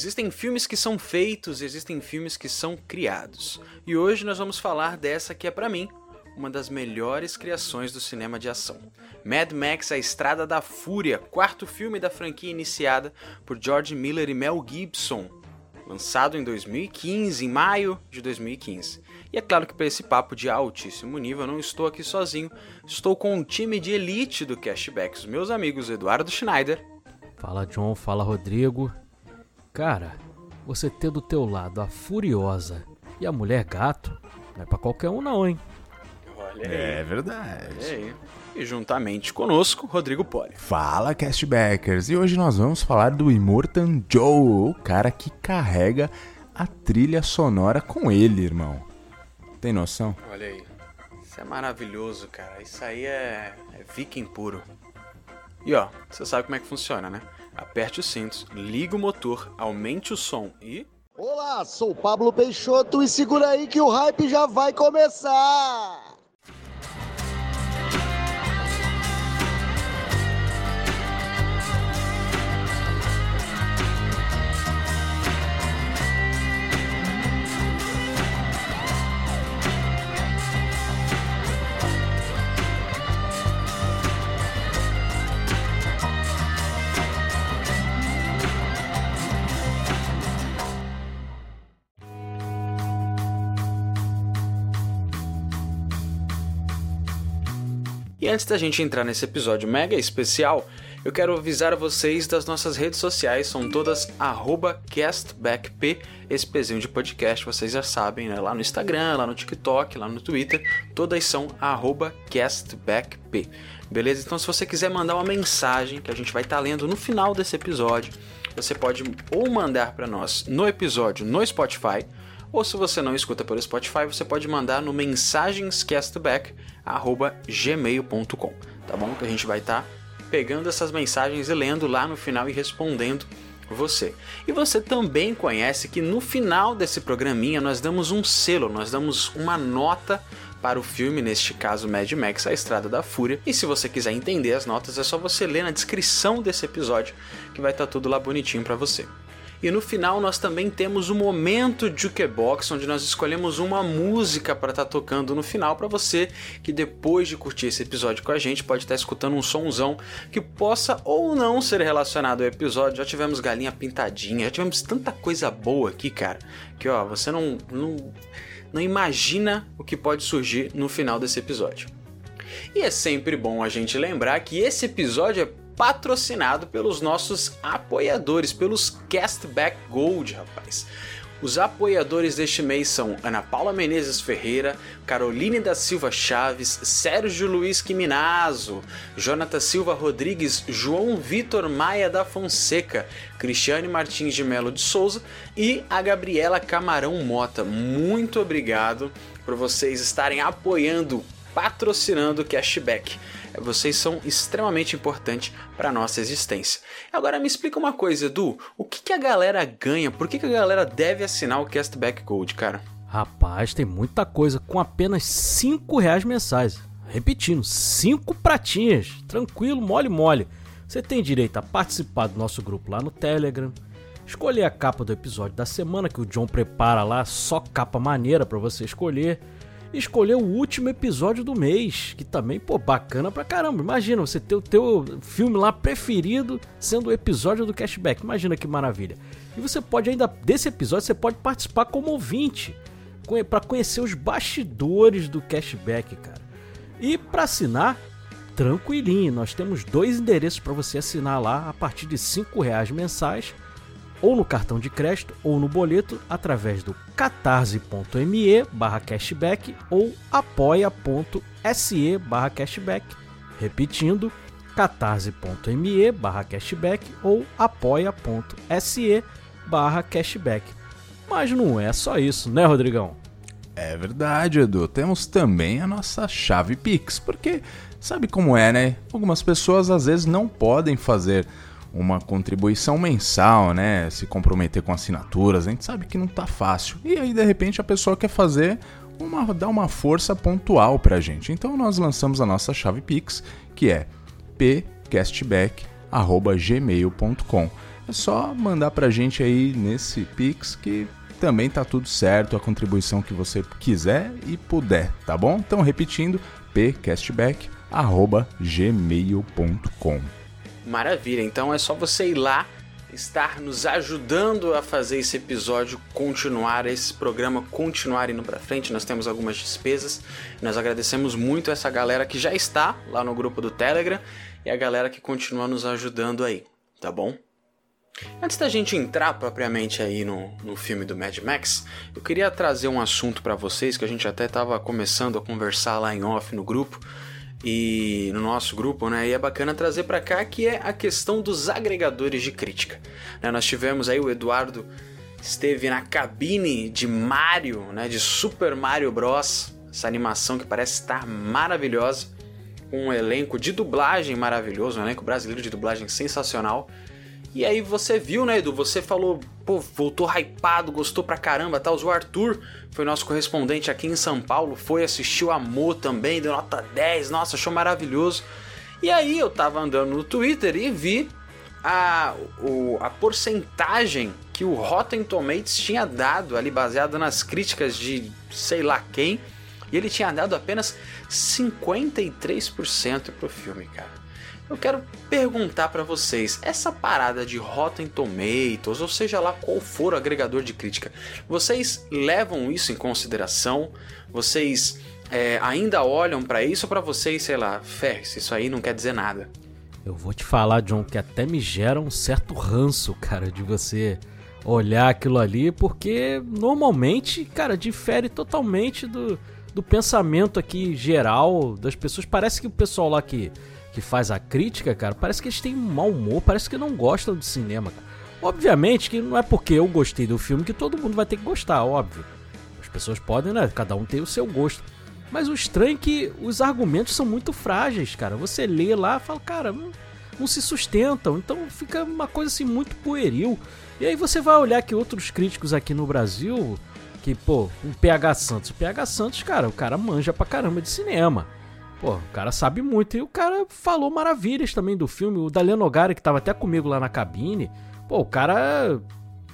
Existem filmes que são feitos, existem filmes que são criados. E hoje nós vamos falar dessa que é para mim uma das melhores criações do cinema de ação. Mad Max: A Estrada da Fúria, quarto filme da franquia iniciada por George Miller e Mel Gibson, lançado em 2015, em maio de 2015. E é claro que para esse papo de altíssimo nível eu não estou aqui sozinho, estou com um time de elite do Cashback, os meus amigos Eduardo Schneider. Fala John, fala Rodrigo. Cara, você ter do teu lado a Furiosa e a Mulher Gato não é pra qualquer um não, hein? Olha aí. É verdade. Olha aí. E juntamente conosco, Rodrigo Poli. Fala, Castbackers! E hoje nós vamos falar do Immortan Joe, o cara que carrega a trilha sonora com ele, irmão. Tem noção? Olha aí. Isso é maravilhoso, cara. Isso aí é, é viking puro. E ó, você sabe como é que funciona, né? Aperte os cintos, liga o motor, aumente o som e. Olá, sou Pablo Peixoto e segura aí que o hype já vai começar! Antes da gente entrar nesse episódio mega especial, eu quero avisar a vocês das nossas redes sociais, são todas castbackp, esse pezinho de podcast, vocês já sabem, né? Lá no Instagram, lá no TikTok, lá no Twitter, todas são castbackp. Beleza? Então se você quiser mandar uma mensagem que a gente vai estar lendo no final desse episódio, você pode ou mandar para nós no episódio no Spotify, ou se você não escuta pelo Spotify, você pode mandar no mensagenscastback@gmail.com, tá bom? Que a gente vai estar pegando essas mensagens e lendo lá no final e respondendo você. E você também conhece que no final desse programinha nós damos um selo, nós damos uma nota para o filme, neste caso Mad Max, A Estrada da Fúria. E se você quiser entender as notas, é só você ler na descrição desse episódio que vai estar tudo lá bonitinho para você. E no final nós também temos o momento Jukebox, onde nós escolhemos uma música para estar tá tocando no final para você que depois de curtir esse episódio com a gente pode estar tá escutando um sonzão que possa ou não ser relacionado ao episódio. Já tivemos galinha pintadinha, já tivemos tanta coisa boa aqui, cara, que ó, você não, não, não imagina o que pode surgir no final desse episódio. E é sempre bom a gente lembrar que esse episódio é patrocinado pelos nossos apoiadores, pelos Castback Gold, rapaz. Os apoiadores deste mês são Ana Paula Menezes Ferreira, Caroline da Silva Chaves, Sérgio Luiz Quiminazo, Jonathan Silva Rodrigues, João Vitor Maia da Fonseca, Cristiane Martins de Melo de Souza e a Gabriela Camarão Mota. Muito obrigado por vocês estarem apoiando, patrocinando o Cashback vocês são extremamente importantes para nossa existência. Agora me explica uma coisa, Edu, o que, que a galera ganha? Por que, que a galera deve assinar o Castback Gold, cara? Rapaz, tem muita coisa com apenas 5 reais mensais. Repetindo, 5 pratinhas. Tranquilo, mole mole. Você tem direito a participar do nosso grupo lá no Telegram, escolher a capa do episódio da semana que o John prepara lá, só capa maneira para você escolher escolher o último episódio do mês, que também, pô, bacana pra caramba. Imagina você ter o teu filme lá preferido sendo o episódio do cashback. Imagina que maravilha. E você pode ainda desse episódio você pode participar como ouvinte para conhecer os bastidores do cashback, cara. E para assinar, tranquilinho, nós temos dois endereços para você assinar lá a partir de cinco reais mensais ou no cartão de crédito ou no boleto através do catarse.me barra cashback ou apoia.se barra cashback. Repetindo, catarse.me barra cashback ou apoia.se barra cashback. Mas não é só isso, né, Rodrigão? É verdade, Edu. Temos também a nossa chave Pix, porque sabe como é, né? Algumas pessoas às vezes não podem fazer uma contribuição mensal, né? Se comprometer com assinaturas, a gente sabe que não tá fácil. E aí de repente a pessoa quer fazer uma dar uma força pontual pra gente. Então nós lançamos a nossa chave Pix, que é pcastback@gmail.com. É só mandar pra gente aí nesse Pix que também tá tudo certo, a contribuição que você quiser e puder, tá bom? Então repetindo, pcastback@gmail.com. Maravilha, então é só você ir lá, estar nos ajudando a fazer esse episódio continuar, esse programa continuar indo para frente. Nós temos algumas despesas. Nós agradecemos muito essa galera que já está lá no grupo do Telegram e a galera que continua nos ajudando aí, tá bom? Antes da gente entrar propriamente aí no, no filme do Mad Max, eu queria trazer um assunto para vocês que a gente até estava começando a conversar lá em off no grupo e no nosso grupo, né? E é bacana trazer para cá que é a questão dos agregadores de crítica. Né? Nós tivemos aí o Eduardo esteve na cabine de Mario, né? De Super Mario Bros. Essa animação que parece estar maravilhosa, um elenco de dublagem maravilhoso, um elenco brasileiro de dublagem sensacional. E aí você viu, né, Edu? Você falou, pô, voltou hypado, gostou pra caramba, tal. O Arthur foi nosso correspondente aqui em São Paulo, foi, assistiu Amor também, deu nota 10, nossa, achou maravilhoso. E aí eu tava andando no Twitter e vi a, o, a porcentagem que o Rotten Tomatoes tinha dado ali, baseado nas críticas de sei lá quem, e ele tinha dado apenas 53% pro filme, cara. Eu quero perguntar para vocês, essa parada de Rotten Tomatoes, ou seja lá qual for o agregador de crítica, vocês levam isso em consideração? Vocês é, ainda olham para isso ou para vocês, sei lá, ferre isso aí não quer dizer nada? Eu vou te falar, John, que até me gera um certo ranço, cara, de você olhar aquilo ali, porque normalmente, cara, difere totalmente do, do pensamento aqui geral das pessoas. Parece que o pessoal lá que que faz a crítica, cara, parece que eles têm um mau humor, parece que não gostam de cinema, cara. Obviamente que não é porque eu gostei do filme que todo mundo vai ter que gostar, óbvio. As pessoas podem, né? Cada um tem o seu gosto. Mas o estranho é que os argumentos são muito frágeis, cara. Você lê lá e fala, cara, não, não se sustentam. Então fica uma coisa assim muito pueril. E aí você vai olhar que outros críticos aqui no Brasil, que, pô, o PH Santos. O PH Santos, cara, o cara manja pra caramba de cinema. Pô, o cara sabe muito. E o cara falou maravilhas também do filme. O Dalian Nogara, que tava até comigo lá na cabine. Pô, o cara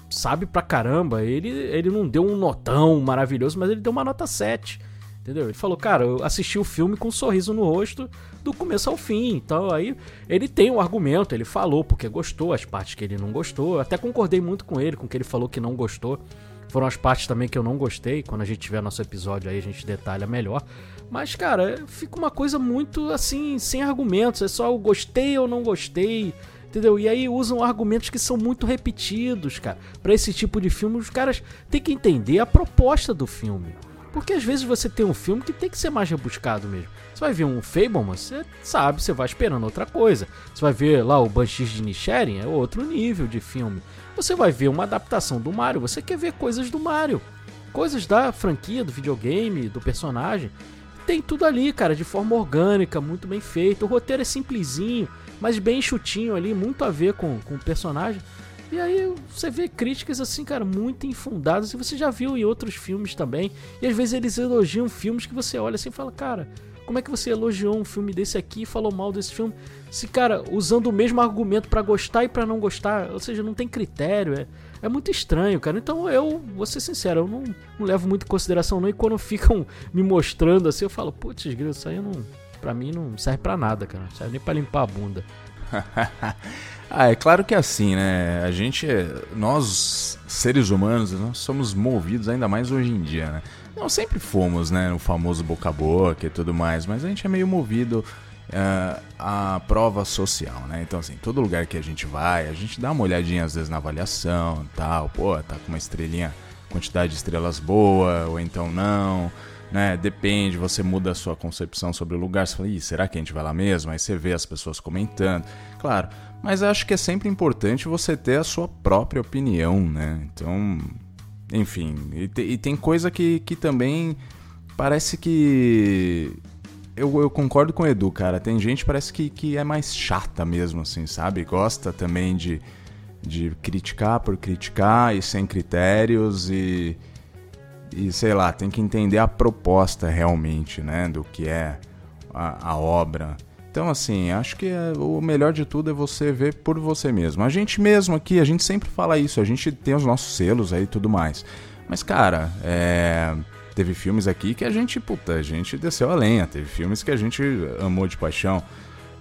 sabe pra caramba. Ele, ele não deu um notão maravilhoso, mas ele deu uma nota 7. Entendeu? Ele falou, cara, eu assisti o filme com um sorriso no rosto do começo ao fim. Então aí ele tem um argumento, ele falou porque gostou, as partes que ele não gostou. Eu até concordei muito com ele, com o que ele falou que não gostou. Foram as partes também que eu não gostei. Quando a gente tiver nosso episódio aí, a gente detalha melhor. Mas, cara, fica uma coisa muito assim, sem argumentos. É só eu gostei ou não gostei. Entendeu? E aí usam argumentos que são muito repetidos, cara. Para esse tipo de filme, os caras têm que entender a proposta do filme. Porque às vezes você tem um filme que tem que ser mais rebuscado mesmo. Você vai ver um Fableman, você sabe, você vai esperando outra coisa. Você vai ver lá o Banshees de Nisharin, é outro nível de filme. Você vai ver uma adaptação do Mario, você quer ver coisas do Mario. Coisas da franquia, do videogame, do personagem tem tudo ali, cara, de forma orgânica, muito bem feito. O roteiro é simplesinho, mas bem chutinho ali, muito a ver com, com o personagem. E aí você vê críticas assim, cara, muito infundadas, e você já viu em outros filmes também. E às vezes eles elogiam filmes que você olha assim e fala, cara, como é que você elogiou um filme desse aqui e falou mal desse filme? Se, cara, usando o mesmo argumento para gostar e para não gostar, ou seja, não tem critério, é, é muito estranho, cara. Então eu, vou ser sincero, eu não, não levo muito em consideração não. E quando ficam me mostrando assim, eu falo, putz, isso aí não, pra mim não serve pra nada, cara. Não serve nem pra limpar a bunda. ah, é claro que é assim, né? A gente, nós seres humanos, nós somos movidos ainda mais hoje em dia, né? Não sempre fomos, né? O famoso boca a boca e tudo mais, mas a gente é meio movido uh, a prova social, né? Então, assim, todo lugar que a gente vai, a gente dá uma olhadinha às vezes na avaliação tal, pô, tá com uma estrelinha, quantidade de estrelas boa, ou então não. né? Depende, você muda a sua concepção sobre o lugar. Você fala, Ih, será que a gente vai lá mesmo? Aí você vê as pessoas comentando. Claro, mas acho que é sempre importante você ter a sua própria opinião, né? Então, enfim, e, te, e tem coisa que, que também parece que. Eu, eu, concordo com o Edu, cara. Tem gente parece que, que é mais chata mesmo, assim, sabe? Gosta também de, de criticar por criticar e sem critérios e e sei lá, tem que entender a proposta realmente, né, do que é a, a obra. Então, assim, acho que é, o melhor de tudo é você ver por você mesmo. A gente mesmo aqui, a gente sempre fala isso, a gente tem os nossos selos aí e tudo mais. Mas, cara, é... teve filmes aqui que a gente, puta, a gente desceu a lenha. Teve filmes que a gente amou de paixão.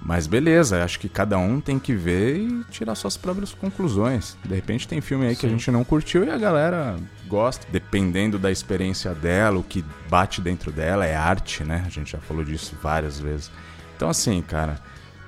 Mas beleza, acho que cada um tem que ver e tirar suas próprias conclusões. De repente tem filme aí Sim. que a gente não curtiu e a galera gosta, dependendo da experiência dela, o que bate dentro dela é arte, né? A gente já falou disso várias vezes. Então assim, cara,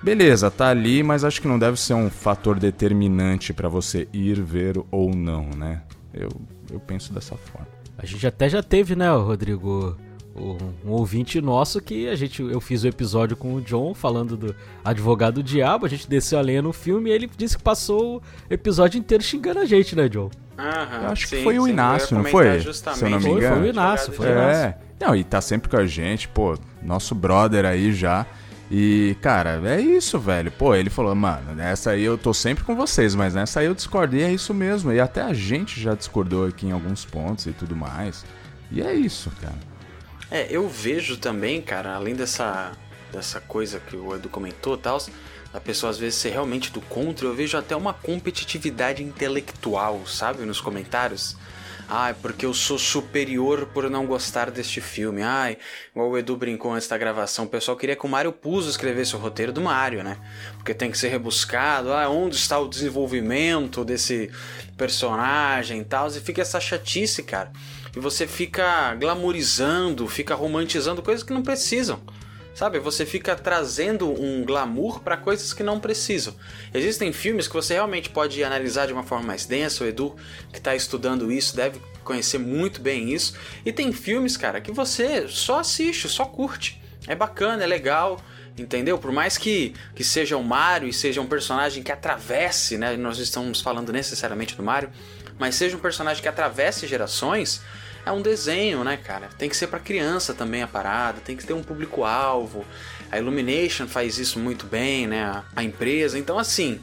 beleza, tá ali, mas acho que não deve ser um fator determinante para você ir ver ou não, né? Eu, eu penso dessa forma. A gente até já teve, né, Rodrigo, um ouvinte nosso que a gente eu fiz o episódio com o John falando do advogado diabo, a gente desceu a lenha no filme e ele disse que passou o episódio inteiro xingando a gente, né, John? Aham, eu acho sim, que foi o Inácio, não foi? Se eu não me engano. Foi, foi o Inácio, foi o Inácio. É. Não, e tá sempre com a gente, pô, nosso brother aí já. E, cara, é isso, velho. Pô, ele falou, mano, nessa aí eu tô sempre com vocês, mas nessa aí eu discordei, é isso mesmo. E até a gente já discordou aqui em alguns pontos e tudo mais. E é isso, cara. É, eu vejo também, cara, além dessa, dessa coisa que o Edu comentou e tal, a pessoa às vezes ser realmente do contra, eu vejo até uma competitividade intelectual, sabe, nos comentários. Ai, porque eu sou superior por não gostar deste filme. Ai, igual o Edu brincou antes da gravação, o pessoal queria que o Mario Puzo escrevesse o roteiro do Mario, né? Porque tem que ser rebuscado. Ah, onde está o desenvolvimento desse personagem e tal? E fica essa chatice, cara e você fica glamourizando, fica romantizando coisas que não precisam. Sabe, você fica trazendo um glamour para coisas que não precisam. Existem filmes que você realmente pode analisar de uma forma mais densa. O Edu, que está estudando isso, deve conhecer muito bem isso. E tem filmes, cara, que você só assiste, só curte. É bacana, é legal, entendeu? Por mais que, que seja o Mario e seja um personagem que atravesse, né? Nós estamos falando necessariamente do Mario, mas seja um personagem que atravesse gerações, é um desenho, né, cara? Tem que ser para criança também a parada, tem que ter um público-alvo. A Illumination faz isso muito bem, né? A empresa. Então, assim,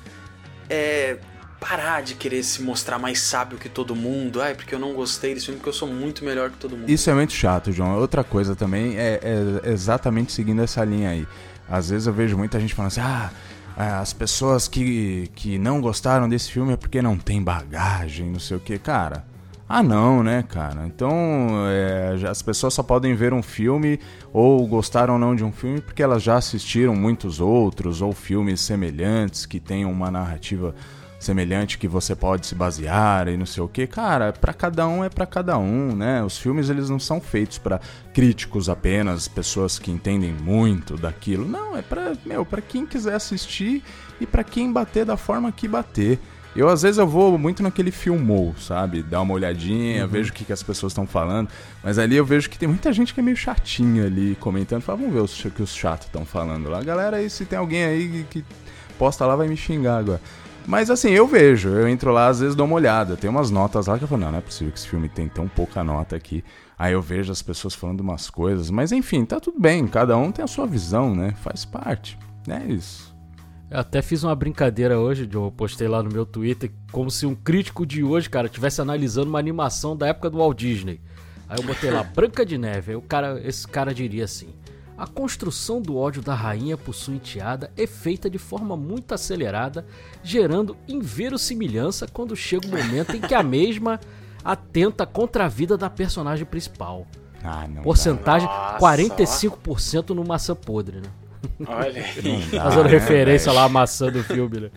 é. Parar de querer se mostrar mais sábio que todo mundo. Ai, porque eu não gostei desse filme, porque eu sou muito melhor que todo mundo. Isso é muito chato, João. Outra coisa também é, é exatamente seguindo essa linha aí. Às vezes eu vejo muita gente falando assim, ah é, as pessoas que, que não gostaram desse filme é porque não tem bagagem, não sei o que. Cara, ah, não, né, cara? Então, é, as pessoas só podem ver um filme ou gostaram ou não de um filme porque elas já assistiram muitos outros ou filmes semelhantes que tenham uma narrativa semelhante que você pode se basear e não sei o que. Cara, para cada um é para cada um, né? Os filmes eles não são feitos para críticos apenas, pessoas que entendem muito daquilo. Não, é para, meu, para quem quiser assistir e para quem bater da forma que bater. Eu, às vezes, eu vou muito naquele filmou, sabe? Dar uma olhadinha, uhum. vejo o que, que as pessoas estão falando. Mas ali eu vejo que tem muita gente que é meio chatinha ali, comentando. Fala, vamos ver o que os chatos estão falando lá. Galera, aí, se tem alguém aí que posta lá, vai me xingar agora. Mas assim, eu vejo, eu entro lá, às vezes dou uma olhada. Tem umas notas lá que eu falo, não, não é possível que esse filme tem tão pouca nota aqui. Aí eu vejo as pessoas falando umas coisas. Mas enfim, tá tudo bem, cada um tem a sua visão, né? Faz parte. É isso. Eu até fiz uma brincadeira hoje, eu postei lá no meu Twitter, como se um crítico de hoje, cara, estivesse analisando uma animação da época do Walt Disney. Aí eu botei lá, Branca de Neve. Aí o cara, esse cara diria assim: A construção do ódio da rainha por sua enteada é feita de forma muito acelerada, gerando inverossimilhança quando chega o momento em que a mesma atenta contra a vida da personagem principal. Ah, Porcentagem Nossa. 45% no maçã podre, né? Olha aí. Dá, Fazendo né, referência lá à maçã do filme, né?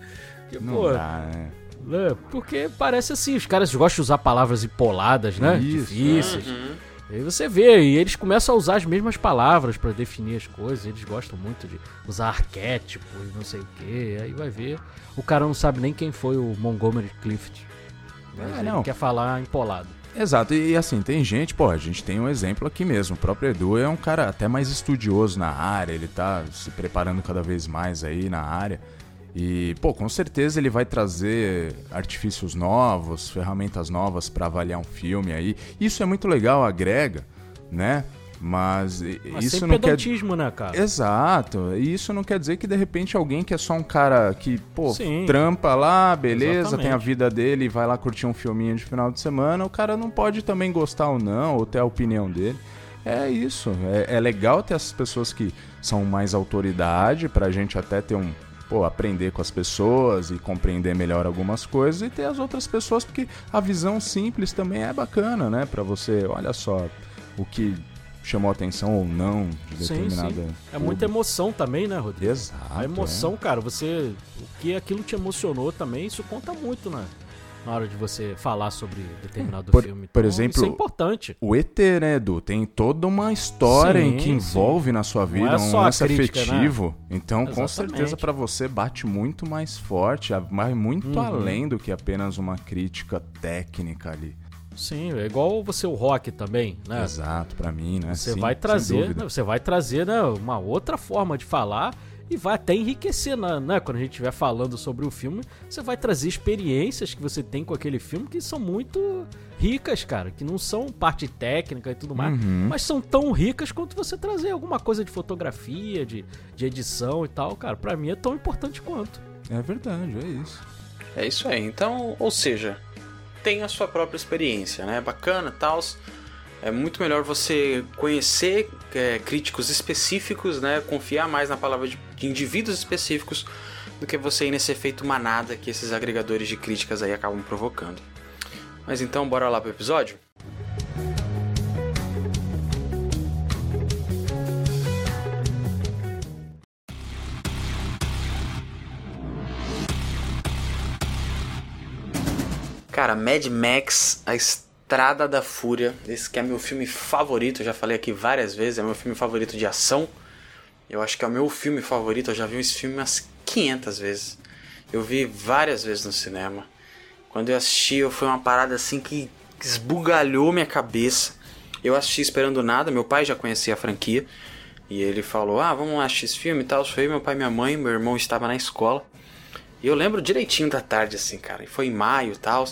Porque, não pô, dá, né? né? Porque parece assim, os caras gostam de usar palavras empoladas, né? Isso. Difíceis. Uhum. Aí você vê, e eles começam a usar as mesmas palavras para definir as coisas. Eles gostam muito de usar arquétipo e não sei o que. Aí vai ver, o cara não sabe nem quem foi o Montgomery Clift. Mas é, não. quer falar empolado. Exato, e assim, tem gente, pô, a gente tem um exemplo aqui mesmo. O próprio Edu é um cara até mais estudioso na área, ele tá se preparando cada vez mais aí na área. E, pô, com certeza ele vai trazer artifícios novos, ferramentas novas para avaliar um filme aí. Isso é muito legal, agrega, né? Mas, Mas isso não quer né, cara? Exato. E isso não quer dizer que de repente alguém que é só um cara que, pô, Sim. trampa lá, beleza, Exatamente. tem a vida dele e vai lá curtir um filminho de final de semana, o cara não pode também gostar ou não, ou ter a opinião dele. É isso. É, é legal ter essas pessoas que são mais autoridade pra gente até ter um. Pô, aprender com as pessoas e compreender melhor algumas coisas e ter as outras pessoas, porque a visão simples também é bacana, né? Pra você, olha só, o que chamou atenção ou não de Sim, determinada. sim. É muita emoção também, né, Rodrigo? Exato. A emoção, é. cara, você. O que aquilo te emocionou também, isso conta muito, né? Na hora de você falar sobre determinado Por- filme. por Então, exemplo, Isso é importante. O ET, né, Edu? Tem toda uma história em Sim, que sim. envolve na sua vida, é um lance né? afetivo. Então, com Exatamente. certeza, pra você bate muito mais forte, vai muito Uhum. além do que apenas uma crítica técnica ali. Sim, é igual você o rock também, né? Exato, pra mim, né? Você Sim, vai trazer, né, você vai trazer né, uma outra forma de falar e vai até enriquecer, né, né? Quando a gente estiver falando sobre o filme, você vai trazer experiências que você tem com aquele filme que são muito ricas, cara, que não são parte técnica e tudo mais, Uhum. mas são tão ricas quanto você trazer alguma coisa de fotografia, de, de edição e tal, cara. Pra mim é tão importante quanto. É verdade, é isso. É isso aí. Então, ou seja, tem a sua própria experiência, né? Bacana, tal. É muito melhor você conhecer é, críticos específicos, né? Confiar mais na palavra de, de indivíduos específicos do que você ir nesse efeito manada que esses agregadores de críticas aí acabam provocando. Mas então, bora lá pro episódio? Cara, Mad Max, A Estrada da Fúria, esse que é meu filme favorito, já falei aqui várias vezes, é meu filme favorito de ação. Eu acho que é o meu filme favorito, eu já vi esse filme umas 500 vezes. Eu vi várias vezes no cinema. Quando eu assisti, eu- foi uma parada assim que esbugalhou minha cabeça. Eu assisti esperando nada, meu pai já conhecia a franquia. E ele falou: Ah, vamos lá assistir esse filme e tal. Foi eu, meu pai e minha mãe, meu irmão estava na escola. E eu lembro direitinho da tarde, assim, cara. E foi em maio e tal.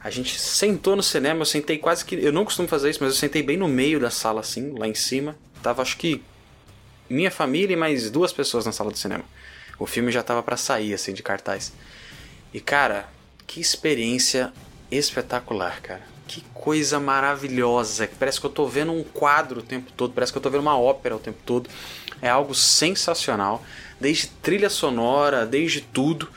A gente sentou no cinema, eu sentei quase que. Eu não costumo fazer isso, mas eu sentei bem no meio da sala, assim, lá em cima. Tava, acho que. Minha família e mais duas pessoas na sala do cinema. O filme já tava pra sair, assim, de cartaz. E, cara, que experiência espetacular, cara. Que coisa maravilhosa. Parece que eu tô vendo um quadro o tempo todo, parece que eu tô vendo uma ópera o tempo todo. É algo sensacional, desde trilha sonora, desde tudo.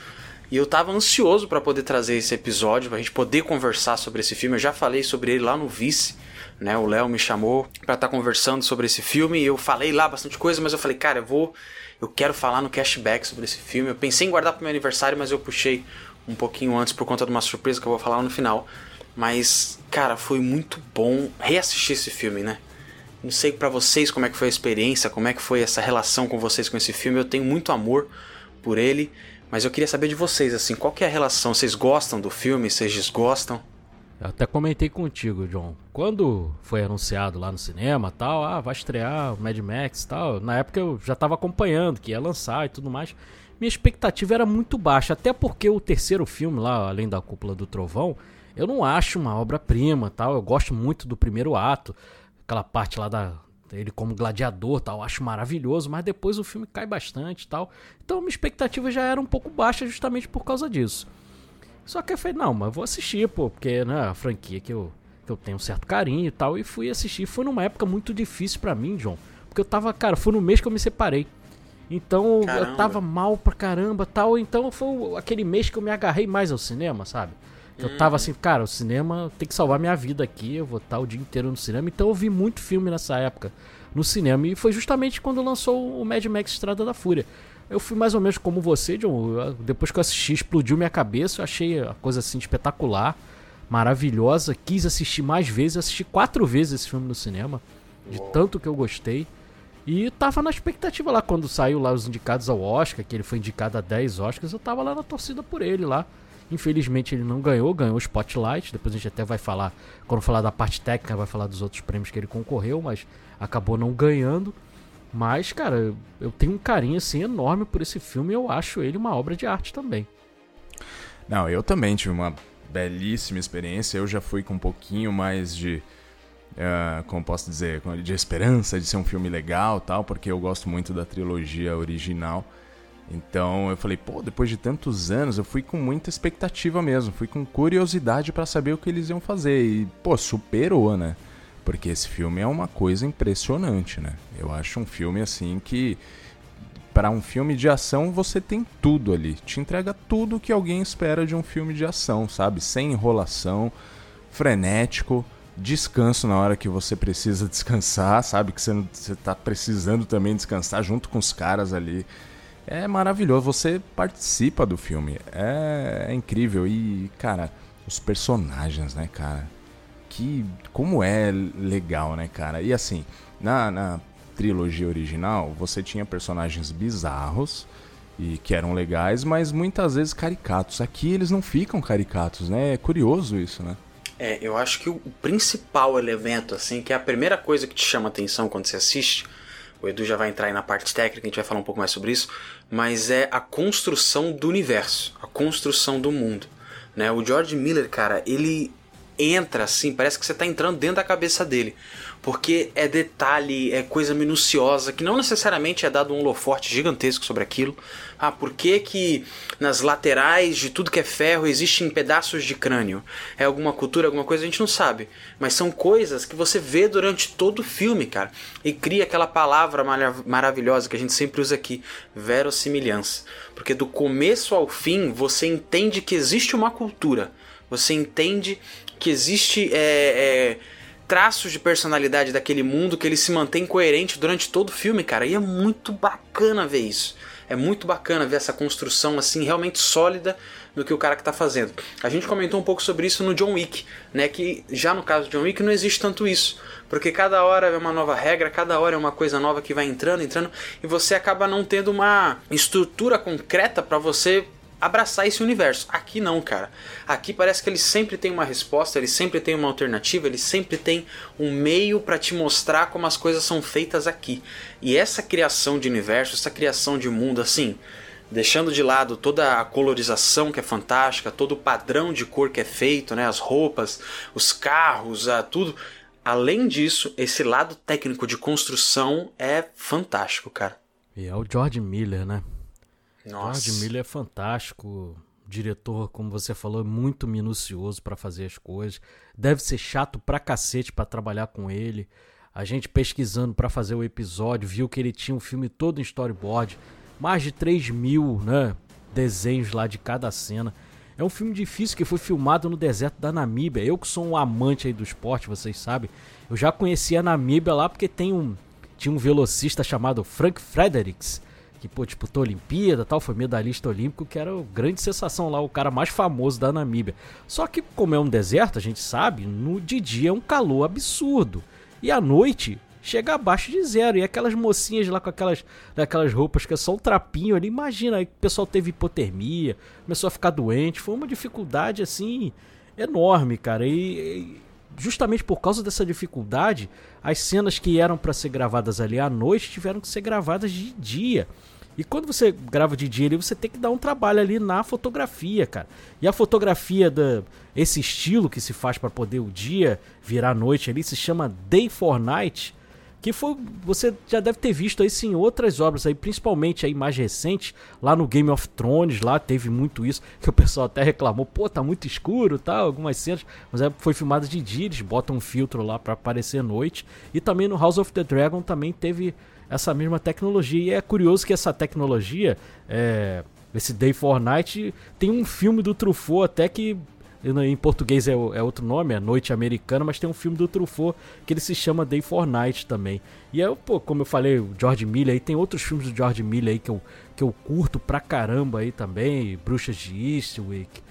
E eu tava ansioso pra poder trazer esse episódio, pra gente poder conversar sobre esse filme. Eu já falei sobre ele lá no Vice, né? O Léo me chamou pra estar conversando sobre esse filme e eu falei lá bastante coisa, mas eu falei, cara, eu vou eu quero falar no cashback sobre esse filme. Eu pensei em guardar pro meu aniversário, mas eu puxei um pouquinho antes por conta de uma surpresa que eu vou falar no final. Mas, cara, foi muito bom reassistir esse filme, né? Não sei pra vocês como é que foi a experiência, como é que foi essa relação com vocês com esse filme. Eu tenho muito amor por ele, mas eu queria saber de vocês, assim, qual que é a relação? Vocês gostam do filme? Vocês desgostam? Eu até comentei contigo, John. Quando foi anunciado lá no cinema tal, ah, vai estrear o Mad Max tal. Na época eu já tava acompanhando que ia lançar e tudo mais. Minha expectativa era muito baixa, até porque o terceiro filme lá, além da Cúpula do Trovão, eu não acho uma obra-prima tal. Eu gosto muito do primeiro ato, aquela parte lá da ele como gladiador tal, acho maravilhoso, mas depois o filme cai bastante tal. Então minha expectativa já era um pouco baixa justamente por causa disso. Só que eu falei, não, mas vou assistir, pô, porque né, a franquia que eu, que eu tenho um certo carinho e tal, e fui assistir. Foi numa época muito difícil pra mim, John, porque eu tava, cara, foi no mês que eu me separei. Então Caramba. eu tava mal pra caramba tal, então foi aquele mês que eu me agarrei mais ao cinema, sabe? Eu tava assim, cara, o cinema tem que salvar minha vida aqui, eu vou estar o dia inteiro no cinema. Então eu vi muito filme nessa época no cinema, e foi justamente quando lançou o Mad Max Estrada da Fúria. Eu fui mais ou menos como você, John. Depois que eu assisti, explodiu minha cabeça. Eu achei a coisa assim espetacular, maravilhosa. Quis assistir mais vezes. Assisti quatro vezes esse filme no cinema, de tanto que eu gostei. E tava na expectativa lá quando saiu lá os indicados ao Oscar, que ele foi indicado a 10 Oscars. Eu tava lá na torcida por ele lá. Infelizmente ele não ganhou, ganhou o Spotlight. Depois a gente até vai falar, quando falar da parte técnica, vai falar dos outros prêmios que ele concorreu, mas acabou não ganhando. Mas, cara, eu tenho um carinho assim enorme por esse filme e eu acho ele uma obra de arte também. Não, eu também tive uma belíssima experiência. Eu já fui com um pouquinho mais de. Uh, como posso dizer? De esperança de ser um filme legal tal, porque eu gosto muito da trilogia original. Então eu falei, pô, depois de tantos anos, eu fui com muita expectativa mesmo, fui com curiosidade para saber o que eles iam fazer. E, pô, superou, né? Porque esse filme é uma coisa impressionante, né? Eu acho um filme assim que. Para um filme de ação, você tem tudo ali. Te entrega tudo que alguém espera de um filme de ação, sabe? Sem enrolação, frenético, descanso na hora que você precisa descansar, sabe? Que você, você tá precisando também descansar junto com os caras ali é maravilhoso. Você participa do filme. É, é, incrível. E, cara, os personagens, né, cara? Que. Como é legal, né, cara? E assim, na, na trilogia original, você tinha personagens bizarros e que eram legais, mas muitas vezes caricatos. Aqui eles não ficam caricatos, né? É curioso isso, né? É, eu acho que o principal elemento, assim, que é a primeira coisa que te chama atenção quando você assiste, o Edu já vai entrar aí na parte técnica, a gente vai falar um pouco mais sobre isso, mas é a construção do universo, a construção do mundo. Né? O George Miller, cara, ele entra assim, parece que você está entrando dentro da cabeça dele porque é detalhe, é coisa minuciosa, que não necessariamente é dado um holoforte gigantesco sobre aquilo. Ah, por que que nas laterais de tudo que é ferro existem pedaços de crânio? É alguma cultura, alguma coisa? A gente não sabe. Mas são coisas que você vê durante todo o filme, cara. E cria aquela palavra maravilhosa que a gente sempre usa aqui, verossimilhança. Porque do começo ao fim você entende que existe uma cultura. Você entende que existe... É, é, traços de personalidade daquele mundo que ele se mantém coerente durante todo o filme, cara. E é muito bacana ver isso. É muito bacana ver essa construção assim realmente sólida do que o cara que tá fazendo. A gente comentou um pouco sobre isso no John Wick, né, que já no caso do John Wick não existe tanto isso, porque cada hora é uma nova regra, cada hora é uma coisa nova que vai entrando, entrando e você acaba não tendo uma estrutura concreta para você abraçar esse universo. Aqui não, cara. Aqui parece que ele sempre tem uma resposta, ele sempre tem uma alternativa, ele sempre tem um meio para te mostrar como as coisas são feitas aqui. E essa criação de universo, essa criação de mundo, assim, deixando de lado toda a colorização que é fantástica, todo o padrão de cor que é feito, né, as roupas, os carros, a tudo. Além disso, esse lado técnico de construção é fantástico, cara. E é o George Miller, né? Nossa. George Miller é fantástico. Diretor, como você falou, é muito minucioso para fazer as coisas. Deve ser chato pra cacete para trabalhar com ele. A gente pesquisando para fazer o episódio viu que ele tinha um filme todo em storyboard, mais de 3 mil né, desenhos lá de cada cena. É um filme difícil que foi filmado no deserto da Namíbia. Eu que sou um amante aí do esporte, vocês sabem. Eu já conhecia a Namíbia lá porque tem um tinha um velocista chamado Frank Fredericks que pô, disputou a Olimpíada tal, foi medalhista olímpico, que era a grande sensação lá, o cara mais famoso da Namíbia. Só que, como é um deserto, a gente sabe, no de dia é um calor absurdo. E à noite chega abaixo de zero. E aquelas mocinhas lá com aquelas, aquelas roupas que é só um trapinho ali, imagina, aí o pessoal teve hipotermia, começou a ficar doente, foi uma dificuldade assim enorme, cara. E justamente por causa dessa dificuldade, as cenas que eram para ser gravadas ali à noite tiveram que ser gravadas de dia. E quando você grava de dia ali, você tem que dar um trabalho ali na fotografia, cara. E a fotografia da esse estilo que se faz para poder o dia virar noite ali se chama Day for Night que foi você já deve ter visto isso em outras obras aí, principalmente aí mais recente, lá no Game of Thrones, lá teve muito isso, que o pessoal até reclamou, pô, tá muito escuro, tá, algumas cenas, mas é, foi filmado de dia, eles botam um filtro lá para aparecer noite, e também no House of the Dragon também teve essa mesma tecnologia, e é curioso que essa tecnologia, é, esse Day for Night, tem um filme do Truffaut até que em português é, é, outro nome, é Noite Americana, mas tem um filme do Truffaut que ele se chama Day for Night também. E é, pô, como eu falei, o George Miller aí, tem outros filmes do George Miller aí que eu, que eu curto pra caramba aí também, Bruxas de Eastwick,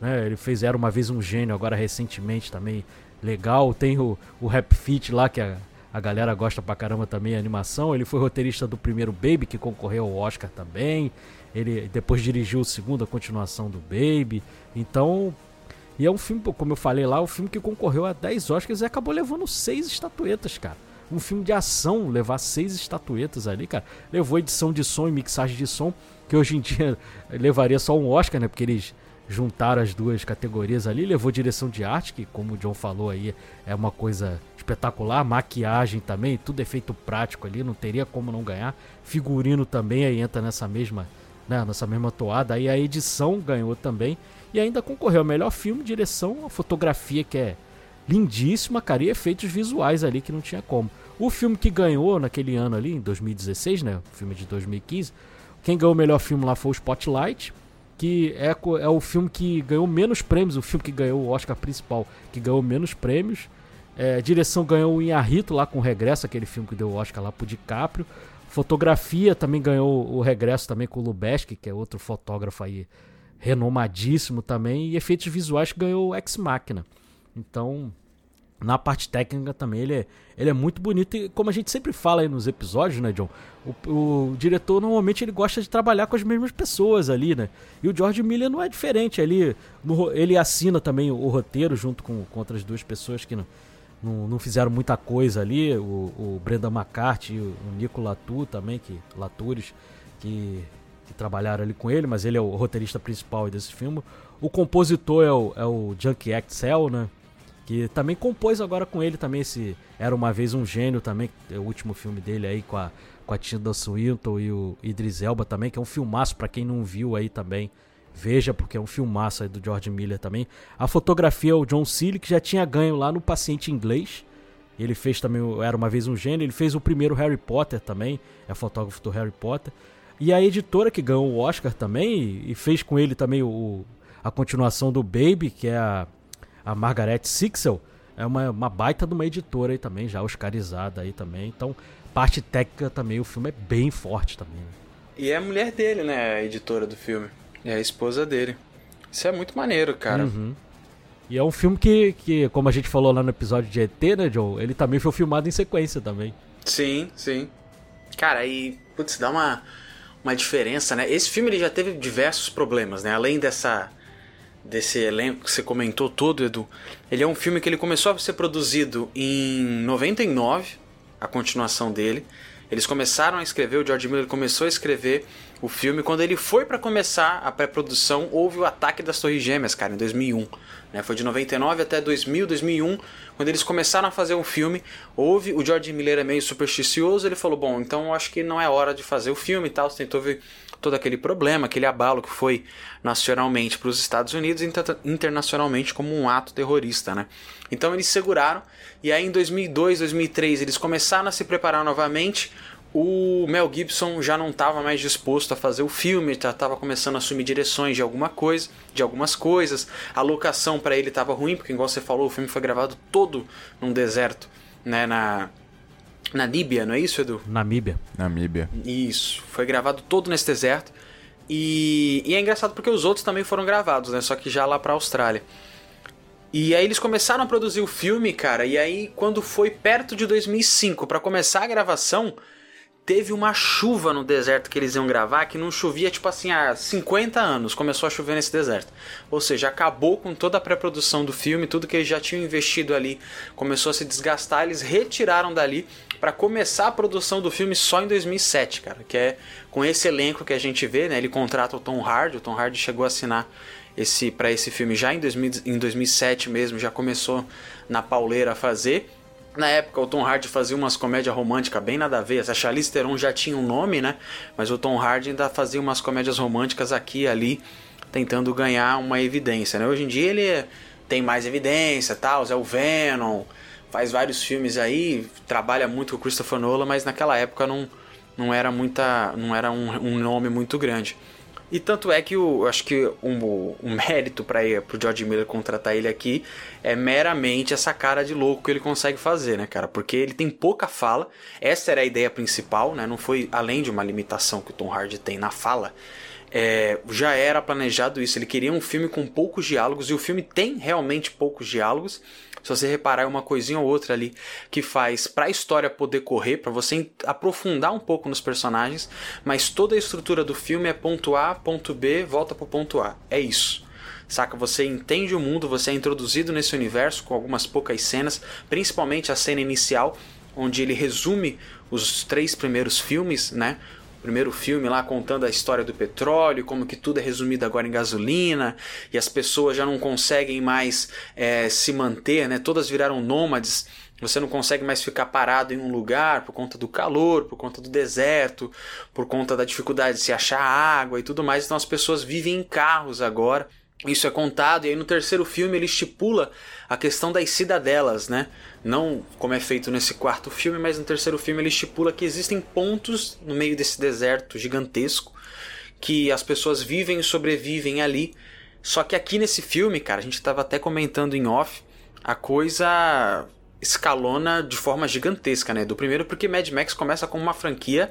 né? Ele fez Era Uma Vez Um Gênio agora recentemente também, legal. Tem o, o Rap Fit lá, que é a, galera gosta pra caramba também a animação. Ele foi roteirista do primeiro Baby, que concorreu ao Oscar também. Ele depois dirigiu o segundo, a continuação do Baby. Então, e é um filme, como eu falei lá, um filme que concorreu a 10 Oscars e acabou levando 6 estatuetas, cara. Um filme de ação, levar 6 estatuetas ali, cara. Levou edição de som e mixagem de som, que hoje em dia levaria só um Oscar, né? Porque eles juntaram as duas categorias ali. Levou direção de arte, que como o John falou aí, é uma coisa espetacular. Maquiagem também, tudo efeito prático ali, não teria como não ganhar. Figurino também aí entra nessa mesma, né, nessa mesma toada. Aí a edição ganhou também. E ainda concorreu ao melhor filme, direção, a fotografia que é lindíssima, cara, e efeitos visuais ali que não tinha como. O filme que ganhou naquele ano ali, em 2016, né? O filme de 2015. Quem ganhou o melhor filme lá foi o Spotlight, que é, é o filme que ganhou menos prêmios, o filme que ganhou o Oscar principal, que ganhou menos prêmios. É, direção ganhou o Inharrito lá com o Regresso, aquele filme que deu o Oscar lá pro DiCaprio. Fotografia também ganhou o Regresso também com o Lubeski, que é outro fotógrafo aí renomadíssimo também. E efeitos visuais ganhou o Ex Machina. Então, na parte técnica também ele é, ele é muito bonito e como a gente sempre fala aí nos episódios, né, John? O, o, diretor normalmente ele gosta de trabalhar com as mesmas pessoas ali, né? E o George Miller não é diferente ali. Ele assina também o, o, roteiro junto com, com outras duas pessoas que não, não, não fizeram muita coisa ali. O, o Brenda McCarthy e o, Nico Latour também, que Latures, que, que trabalharam ali com ele, mas ele é o roteirista principal desse filme. O compositor é o, é o Junkie Axel, né? que também compôs agora com ele também esse Era Uma Vez Um Gênio também, é o último filme dele aí com a, com a Tilda Swinton e o Idris Elba também, que é um filmaço para quem não viu aí também. Veja, porque é um filmaço aí do George Miller também. A fotografia é o John Seeley, que já tinha ganho lá no Paciente Inglês. Ele fez também Era Uma Vez Um Gênio, ele fez o primeiro Harry Potter também, é fotógrafo do Harry Potter. E a editora que ganhou o Oscar também, e fez com ele também o, a continuação do Baby, que é a a Margaret Sixel é uma, uma baita de uma editora aí também, já oscarizada aí também. Então, parte técnica também, o filme é bem forte também. Né? E é a mulher dele, né? A editora do filme. É a esposa dele. Isso é muito maneiro, cara. Uhum. E é um filme que, que, como a gente falou lá no episódio de ET, né, Joe? Ele também foi filmado em sequência também. Sim, sim. Cara, e, putz, dá uma, uma diferença, né? Esse filme ele já teve diversos problemas, né? Além dessa desse elenco que você comentou todo, Edu. Ele é um filme que ele começou a ser produzido em 99, a continuação dele. Eles começaram a escrever, o George Miller começou a escrever o filme. Quando ele foi para começar a pré-produção, houve o ataque das Torres Gêmeas, cara, em 2001. Né? Foi de 99 até 2000, 2001, quando eles começaram a fazer um filme. Houve, o George Miller é meio supersticioso, ele falou: Bom, então acho que não é hora de fazer o filme e tal. Tentou ver todo aquele problema, aquele abalo que foi nacionalmente para os Estados Unidos e internacionalmente como um ato terrorista, né? Então eles seguraram e aí em 2002, 2003 eles começaram a se preparar novamente. O Mel Gibson já não estava mais disposto a fazer o filme, estava começando a assumir direções de alguma coisa, de algumas coisas. A locação para ele estava ruim, porque igual você falou, o filme foi gravado todo num deserto, né, na Namíbia, não é isso, Edu? Namíbia. Namíbia. Isso. Foi gravado todo nesse deserto. E, e, é engraçado porque os outros também foram gravados, né? Só que já lá pra Austrália. E aí eles começaram a produzir o filme, cara. E aí, quando foi perto de 2005 para começar a gravação, teve uma chuva no deserto que eles iam gravar que não chovia tipo assim há 50 anos. Começou a chover nesse deserto. Ou seja, acabou com toda a pré-produção do filme, tudo que eles já tinham investido ali começou a se desgastar. Eles retiraram dali para começar a produção do filme só em 2007, cara. Que é com esse elenco que a gente vê, né? Ele contrata o Tom Hardy. O Tom Hardy chegou a assinar esse para esse filme já em, 2000, em 2007 mesmo, já começou na pauleira a fazer. Na época, o Tom Hardy fazia umas comédias românticas bem nada a ver. A Charlize Theron já tinha um nome, né? Mas o Tom Hardy ainda fazia umas comédias românticas aqui e ali, tentando ganhar uma evidência, né? Hoje em dia ele tem mais evidência, tal, é o Venom, faz vários filmes aí, trabalha muito com o Christopher Nolan, mas naquela época não, não era muita, não era um, um nome muito grande. E tanto é que o, acho que o, o mérito para o George Miller contratar ele aqui é meramente essa cara de louco que ele consegue fazer, né, cara? Porque ele tem pouca fala. Essa era a ideia principal, né? Não foi além de uma limitação que o Tom Hardy tem na fala. É, já era planejado isso. Ele queria um filme com poucos diálogos e o filme tem realmente poucos diálogos. Se você reparar é uma coisinha ou outra ali que faz para a história poder correr, para você aprofundar um pouco nos personagens, mas toda a estrutura do filme é ponto A, ponto B, volta pro ponto A. É isso. Saca? Você entende o mundo, você é introduzido nesse universo com algumas poucas cenas, principalmente a cena inicial, onde ele resume os três primeiros filmes, né? Primeiro filme lá contando a história do petróleo, como que tudo é resumido agora em gasolina, e as pessoas já não conseguem mais é, se manter, né? Todas viraram nômades. Você não consegue mais ficar parado em um lugar por conta do calor, por conta do deserto, por conta da dificuldade de se achar água e tudo mais. Então as pessoas vivem em carros agora isso é contado, e aí no terceiro filme ele estipula a questão das cidadelas, né? Não como é feito nesse quarto filme, mas no terceiro filme ele estipula que existem pontos no meio desse deserto gigantesco que as pessoas vivem e sobrevivem ali. Só que aqui nesse filme, cara, a gente estava até comentando em off, a coisa escalona de forma gigantesca, né? Do primeiro porque Mad Max começa com uma franquia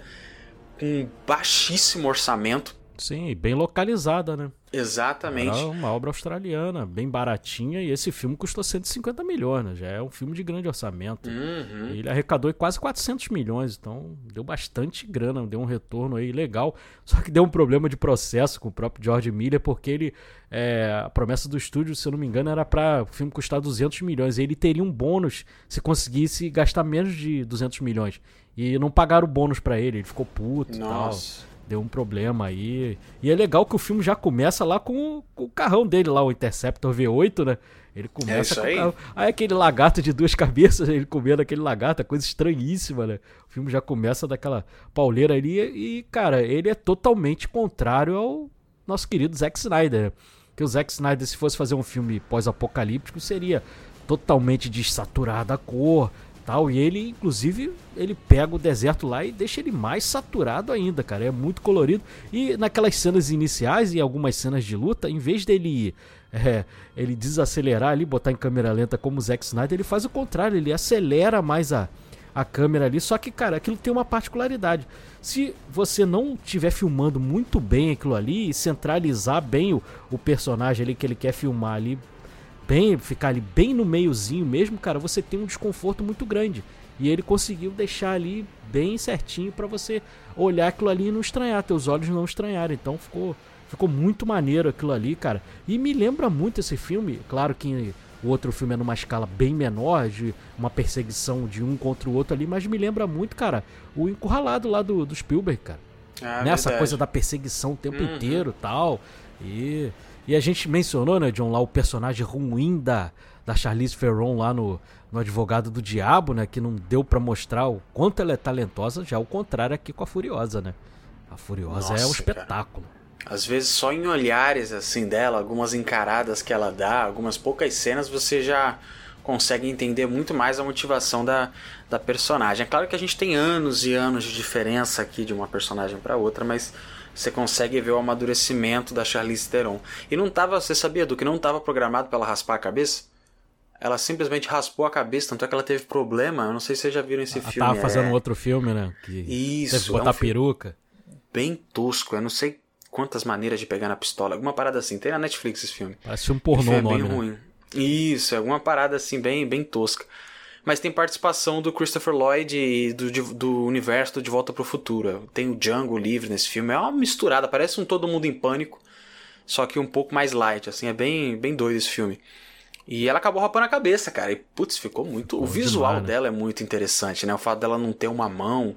com baixíssimo orçamento. Sim, bem localizada, né? Exatamente. Era uma obra australiana, bem baratinha, e esse filme custou 150 milhões, né? já é um filme de grande orçamento. Uhum. Ele arrecadou quase 400 milhões, então deu bastante grana, deu um retorno aí legal. Só que deu um problema de processo com o próprio George Miller, porque ele é, a promessa do estúdio, se eu não me engano, era para o filme custar 200 milhões. E ele teria um bônus se conseguisse gastar menos de 200 milhões. E não pagaram o bônus para ele, ele ficou puto Nossa. e tal deu um problema aí. E é legal que o filme já começa lá com, com o carrão dele lá, o Interceptor V8, né? Ele começa É com aí. o carro. Aí aquele lagarto de duas cabeças, ele comendo aquele lagarto, é coisa estranhíssima, né? O filme já começa daquela pauleira ali e, cara, ele é totalmente contrário ao nosso querido Zack Snyder. né? Que o Zack Snyder, se fosse fazer um filme pós-apocalíptico, seria totalmente desaturada a cor, tal. E ele, inclusive, ele pega o deserto lá e deixa ele mais saturado ainda, cara. É muito colorido. E naquelas cenas iniciais e algumas cenas de luta, em vez dele é, ele desacelerar ali, botar em câmera lenta como o Zack Snyder, ele faz o contrário, ele acelera mais a, a câmera ali. Só que, cara, aquilo tem uma particularidade. Se você não estiver filmando muito bem aquilo ali e centralizar bem o, o personagem ali que ele quer filmar ali bem, ficar ali bem no meiozinho mesmo, cara, você tem um desconforto muito grande. E ele conseguiu deixar ali bem certinho para você olhar aquilo ali e não estranhar, teus olhos não estranharem. Então ficou ficou muito maneiro aquilo ali, cara. E me lembra muito esse filme, claro que o outro filme é numa escala bem menor, de uma perseguição de um contra o outro ali, mas me lembra muito, cara, o encurralado lá do, do Spielberg, cara. Ah, Nessa verdade. coisa da perseguição o tempo Uhum. inteiro tal. E, e a gente mencionou, né, John, lá o personagem ruim da, da Charlize Theron lá no, no Advogado do Diabo, né, que não deu pra mostrar o quanto ela é talentosa, já o contrário aqui com a Furiosa, né. A Furiosa é um Nossa, cara. espetáculo. Às vezes só em olhares assim dela, algumas encaradas que ela dá, algumas poucas cenas, você já consegue entender muito mais a motivação da, da personagem. É claro que a gente tem anos e anos de diferença aqui de uma personagem para outra, mas você consegue ver o amadurecimento da Charlize Theron. E não tava, você sabia do que não estava programado para ela raspar a cabeça? Ela simplesmente raspou a cabeça, tanto é que ela teve problema. Eu não sei se vocês já viram esse Ela filme. tava fazendo é um outro filme, né, que Isso, teve que é botar um filme- peruca. bem tosco. Eu não sei quantas maneiras de pegar na pistola. Alguma parada assim. Tem na Netflix esse filme. Parece um pornô filme nome, é bem né. ruim. Isso, é alguma parada assim bem, bem tosca. Mas tem participação do Christopher Lloyd e do, do universo do De Volta pro Futuro. Tem o Django livre nesse filme. É uma misturada, parece um Todo Mundo em Pânico, só que um pouco mais light, assim. É bem, bem doido esse filme. E ela acabou rapando a cabeça, cara. E, putz, ficou muito... o visual demais, né? dela é muito interessante, né? O fato dela não ter uma mão,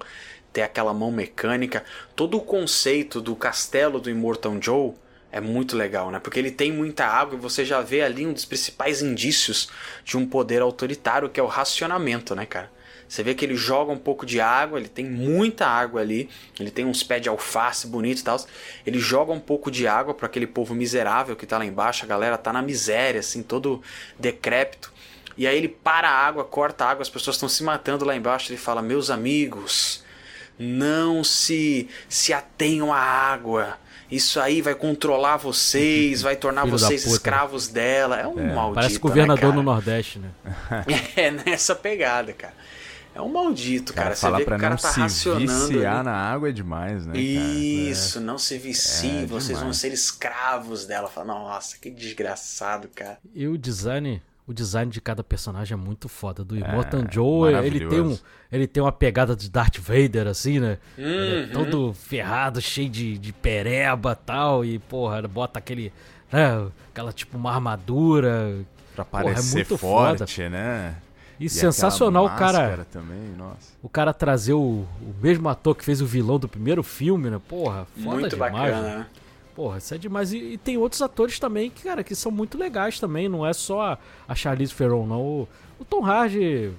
ter aquela mão mecânica. Todo o conceito do castelo do Immortal Joe é muito legal, né? Porque ele tem muita água e você já vê ali um dos principais indícios de um poder autoritário, que é o racionamento, né, cara? Você vê que ele joga um pouco de água, ele tem muita água ali, ele tem uns pés de alface bonito e tal. Ele joga um pouco de água para aquele povo miserável que tá lá embaixo, a galera tá na miséria, assim, todo decrépito. E aí ele para a água, corta a água, as pessoas estão se matando lá embaixo. Ele fala: Meus amigos, não se, se atenham à água. Isso aí vai controlar vocês, vai tornar Filho vocês puta. escravos dela. É um maldito. Parece governador né, no? Nordeste, né. É nessa pegada, cara. É um maldito, cara. Cara, Você vê que o cara não tá se racionando. viciar ali. na água é demais, né, cara? Isso, não se viciem, É vocês vão demais. ser escravos dela. Fala, nossa, que desgraçado, cara. E o design, o design de cada personagem é muito foda. Do Immortan Joe, ele tem, um, ele tem uma pegada de Darth Vader, assim, né? Uhum. Ele é uhum. todo ferrado, cheio de, de pereba e tal. E, porra, bota aquele. Né, aquela tipo uma armadura. Pra parecer porra, é muito forte, foda. né? E, e sensacional o cara. Também, o cara trazer o, o mesmo ator que fez o vilão do primeiro filme, né? Porra, foda muito demais. Bacana, né? Porra, isso é demais. E, e, tem outros atores também que, cara, que são muito legais também. Não é só a, Charlize Theron, não. O, o Tom Hardy,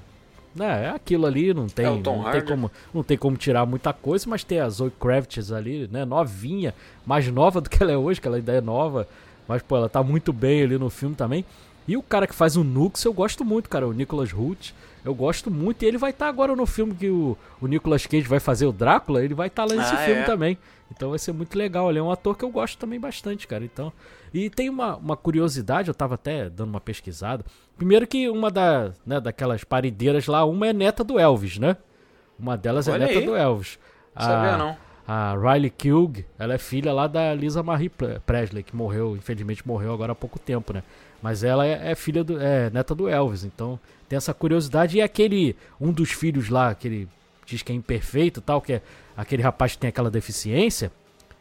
né, é aquilo ali, não tem, é não, tem como, não tem como tirar muita coisa, mas tem a Zoe Kravitz ali, né, novinha, mais nova do que ela é hoje, que ela ainda é nova, mas, pô, ela tá muito bem ali no filme também. E o cara que faz o Nux, eu gosto muito, cara, o Nicholas Hoult. Eu gosto muito. E ele vai estar tá agora no filme que o, o Nicolas Cage vai fazer o Drácula. Ele vai estar tá lá nesse ah, filme é? também. Então vai ser muito legal. Ele é um ator que eu gosto também bastante, cara. Então. E tem uma, uma curiosidade, eu tava até dando uma pesquisada. Primeiro que uma da, né, daquelas parideiras lá, uma é neta do Elvis, né? Uma delas é Olha é neta aí. do Elvis. A, Sabia não. A Riley Keough, ela é filha lá da Lisa Marie Presley, que morreu, infelizmente morreu agora há pouco tempo, né? Mas ela é, é filha do, é neta do Elvis, então tem essa curiosidade. E aquele, um dos filhos lá, que ele diz que é imperfeito tal, que é aquele rapaz que tem aquela deficiência,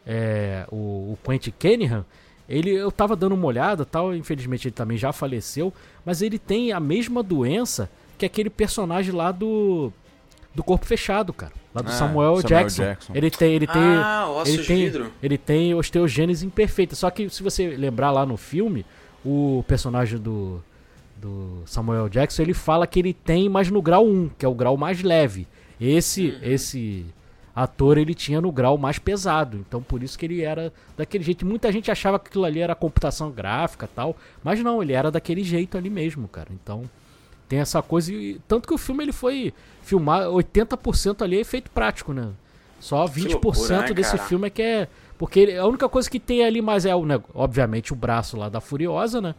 é, o, o Quentin Cunningham, ele, eu tava dando uma olhada tal, infelizmente ele também já faleceu, mas ele tem a mesma doença que aquele personagem lá do do corpo fechado, cara. Lá do ah, Samuel, Samuel Jackson. Jackson. Ele tem, ele tem, ah, ele tem, vidro. ele tem osteogênese imperfeita. Só que se você lembrar lá no filme, o personagem do do Samuel Jackson, ele fala que ele tem, mas no grau 1, que é o grau mais leve. Esse uhum. esse ator ele tinha no grau mais pesado, então por isso que ele era daquele jeito. Muita gente achava que aquilo ali era computação gráfica tal, mas não, ele era daquele jeito ali mesmo, cara. Então tem essa coisa e tanto que o filme ele foi filmar 80% ali é efeito prático, né? Só 20% loucura, né, desse filme é que é porque a única coisa que tem ali mais é o, né, obviamente o braço lá da Furiosa, né?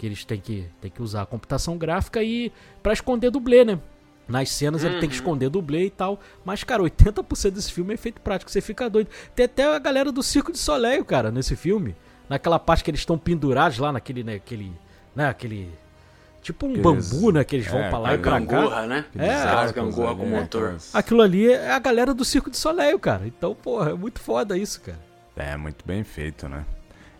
Que eles têm que, têm que usar a computação gráfica e para esconder dublê, né? Nas cenas uhum. ele tem que uhum. esconder dublê e tal. Mas, cara, 80% desse filme é efeito prático. Você fica doido. Tem até a galera do Circo de Soleil, cara, nesse filme. Naquela parte que eles estão pendurados lá naquele, né, aquele, né, aquele... Tipo um Aqueles, bambu, né? Que eles vão é, pra lá e pra gangorra, né? É, gangorra com motor. Aquilo ali é a galera do Circo de Soleil, cara. Então, porra, é muito foda isso, cara. É, muito bem feito, né?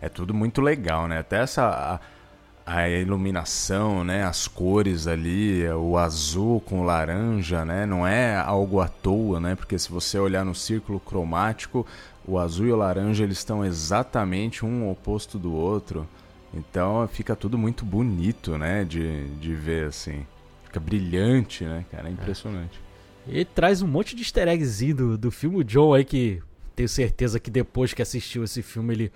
É tudo muito legal, né? Até essa... A a iluminação, né, as cores ali, o azul com o laranja, né, não é algo à toa, né, porque se você olhar no círculo cromático, o azul e o laranja eles estão exatamente um oposto do outro, então fica tudo muito bonito, né, de, de ver assim, fica brilhante, né, cara, é impressionante. É. E traz um monte de easter eggs do, do filme, o John aí que tenho certeza que depois que assistiu esse filme ele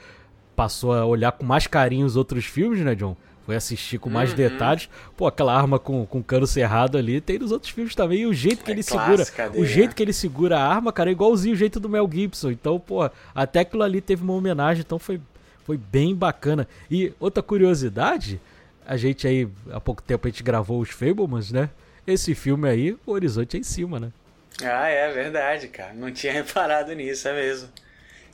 passou a olhar com mais carinho os outros filmes, né, John? Foi assistir com mais uhum. detalhes. Pô, aquela arma com, com cano cerrado ali, tem nos outros filmes também. E o jeito que é ele segura. Dele, o jeito né? que ele segura a arma, cara, é igualzinho o jeito do Mel Gibson. Então, pô, até aquilo ali teve uma homenagem, então foi, foi bem bacana. E outra curiosidade, a gente aí, há pouco tempo a gente gravou os Fablemans, né? Esse filme aí, o horizonte é em cima, né? Ah, é verdade, cara. Não tinha reparado nisso, é mesmo.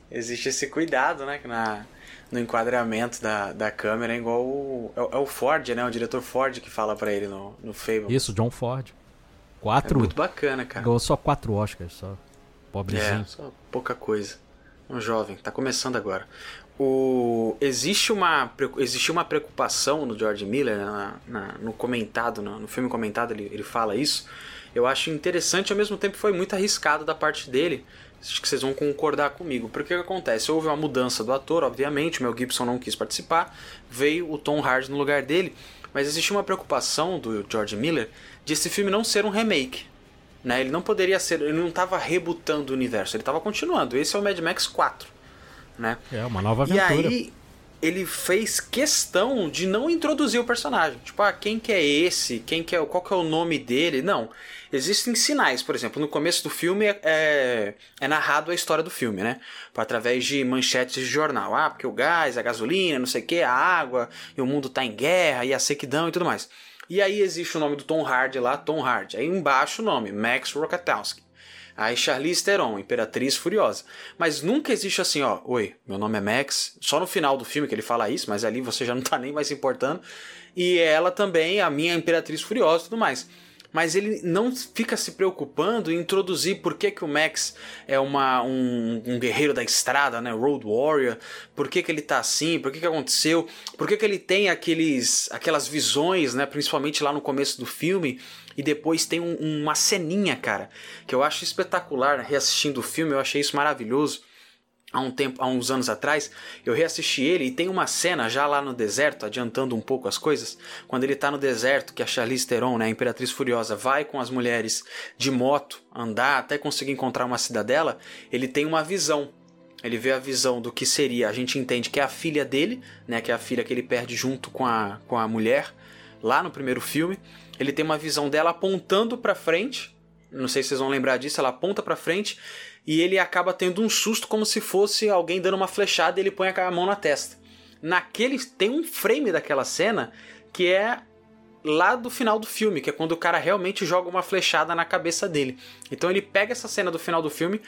Existe esse cuidado, né? Na, no enquadramento da, da câmera, é igual o, é, é, o Ford, né? O diretor Ford que fala para ele no, no Fable. Isso, John Ford. Quatro. É muito bacana, cara. Ganhou só quatro Oscars, só. Pobrezinho. É, só pouca coisa. Um jovem, tá começando agora. O, existe, uma, existe uma preocupação no George Miller, né, na, na, no comentado, no, no filme comentado, ele, ele fala isso. Eu acho interessante, ao mesmo tempo foi muito arriscado da parte dele, Acho que vocês vão concordar comigo. Porque o que acontece? Houve uma mudança do ator, obviamente, o Mel Gibson não quis participar, veio o Tom Hardy no lugar dele, mas existe uma preocupação do George Miller de esse filme não ser um remake. Né? Ele não poderia ser, ele não estava rebutando o universo, ele estava continuando. Esse é o Mad Max 4. Né? É, uma nova aventura. E aí, ele fez questão de não introduzir o personagem. Tipo, ah, quem que é esse? Quem que é, qual que é o nome dele? Não. Existem sinais, por exemplo, no começo do filme é, é, é narrado a história do filme, né? Através de manchetes de jornal. Ah, porque o gás, a gasolina, não sei o que, a água, e o mundo tá em guerra, e a sequidão e tudo mais. E aí existe o nome do Tom Hardy lá, Tom Hardy. Aí embaixo o nome, Max Rokatowski. Aí Charlize Theron, Imperatriz Furiosa. Mas nunca existe assim, ó, oi, meu nome é Max. Só no final do filme que ele fala isso, mas ali você já não tá nem mais se importando. E ela também, a minha Imperatriz Furiosa e tudo mais mas ele não fica se preocupando em introduzir por que, que o Max é uma, um, um guerreiro da estrada, né? Road Warrior, por que, que ele tá assim, por que, que aconteceu, por que, que ele tem aqueles, aquelas visões, né? Principalmente lá no começo do filme, e depois tem um, uma ceninha, cara, que eu acho espetacular, reassistindo o filme, eu achei isso maravilhoso há um tempo, há uns anos atrás, eu reassisti ele e tem uma cena já lá no deserto, adiantando um pouco as coisas, quando ele tá no deserto, que a Charlize Theron, né, a Imperatriz Furiosa, vai com as mulheres de moto andar até conseguir encontrar uma cidadela, ele tem uma visão. Ele vê a visão do que seria, a gente entende que é a filha dele, né, que é a filha que ele perde junto com a, com a mulher, lá no primeiro filme. Ele tem uma visão dela apontando para frente, não sei se vocês vão lembrar disso, ela aponta para frente e ele acaba tendo um susto como se fosse alguém dando uma flechada e ele põe a mão na testa. Naquele tem um frame daquela cena que é lá do final do filme, que é quando o cara realmente joga uma flechada na cabeça dele. Então ele pega essa cena do final do filme,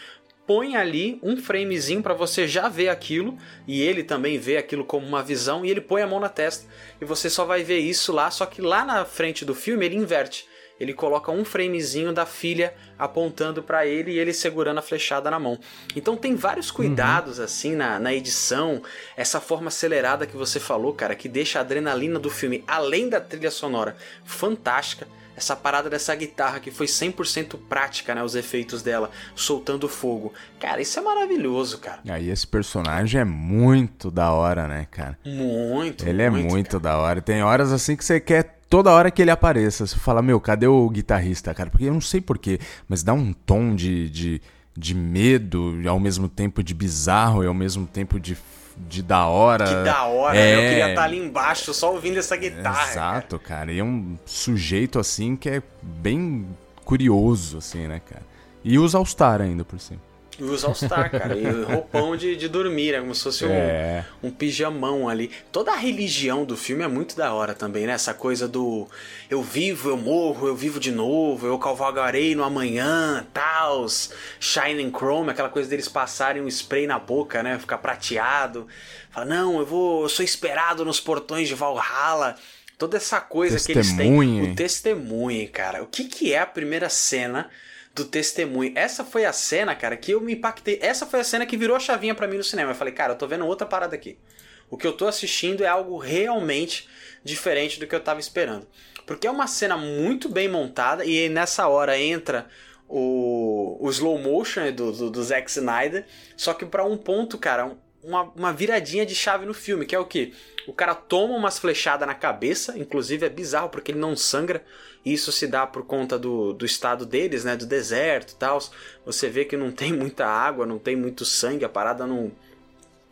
põe ali um framezinho para você já ver aquilo e ele também vê aquilo como uma visão e ele põe a mão na testa e você só vai ver isso lá, só que lá na frente do filme ele inverte ele coloca um framezinho da filha apontando para ele e ele segurando a flechada na mão. Então tem vários uhum. cuidados uhum. assim na, na edição, essa forma acelerada que você falou, cara, que deixa a adrenalina do filme, além da trilha sonora, fantástica essa parada dessa guitarra que foi 100% prática, né? Os efeitos dela soltando fogo. Cara, isso é maravilhoso, cara. Aí esse personagem é muito da hora, né, cara? Muito, Ele é muito da hora. Tem horas assim que você quer toda hora que ele apareça, você fala, meu, cadê o guitarrista, cara? Porque eu não sei porquê, mas dá um tom de, de, de medo, e ao mesmo tempo de bizarro, e ao mesmo tempo de, de da hora. Que da hora, é... eu queria estar tá ali embaixo só ouvindo essa guitarra. Exato, cara. cara. E é um sujeito assim que é bem curioso, assim, né, cara? E usa All-Star ainda por cima. E usa All-Star, cara. E roupão de, de dormir, é como se fosse é. um, um pijamão ali. Toda a religião do filme é muito da hora também, né? Essa coisa do eu vivo, eu morro, eu vivo de novo, eu cavalgarei no amanhã, tals, Shining Chrome, aquela coisa deles passarem um spray na boca, né? Ficar prateado. Fala, não, eu vou, eu sou esperado nos portões de Valhalla. Toda essa coisa que eles têm. O testemunho, cara. O que, que é a primeira cena do testemunho. Essa foi a cena, cara, que eu me impactei. Essa foi a cena que virou a chavinha para mim no cinema. Eu falei, cara, eu tô vendo outra parada aqui. O que eu tô assistindo é algo realmente diferente do que eu tava esperando. Porque é uma cena muito bem montada e nessa hora entra o, o slow motion do, do, do Zack Snyder, só que para um ponto, cara, uma, uma viradinha de chave no filme, que é o que? O cara toma umas flechadas na cabeça, inclusive é bizarro porque ele não sangra. Isso se dá por conta do, do estado deles, né? Do deserto e tal. Você vê que não tem muita água, não tem muito sangue, a parada não,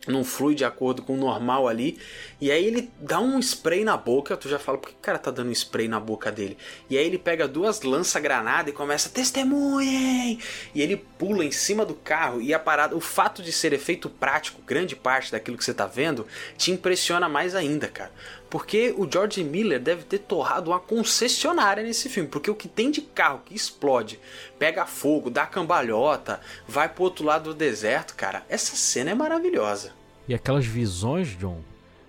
não flui de acordo com o normal ali. E aí ele dá um spray na boca. Tu já fala, por que o cara tá dando um spray na boca dele? E aí ele pega duas lança-granada e começa, testemunhem! E ele pula em cima do carro. E a parada, o fato de ser efeito prático, grande parte daquilo que você tá vendo, te impressiona mais ainda, cara. Porque o George Miller deve ter torrado uma concessionária nesse filme. Porque o que tem de carro que explode, pega fogo, dá cambalhota, vai pro outro lado do deserto, cara. Essa cena é maravilhosa. E aquelas visões, John,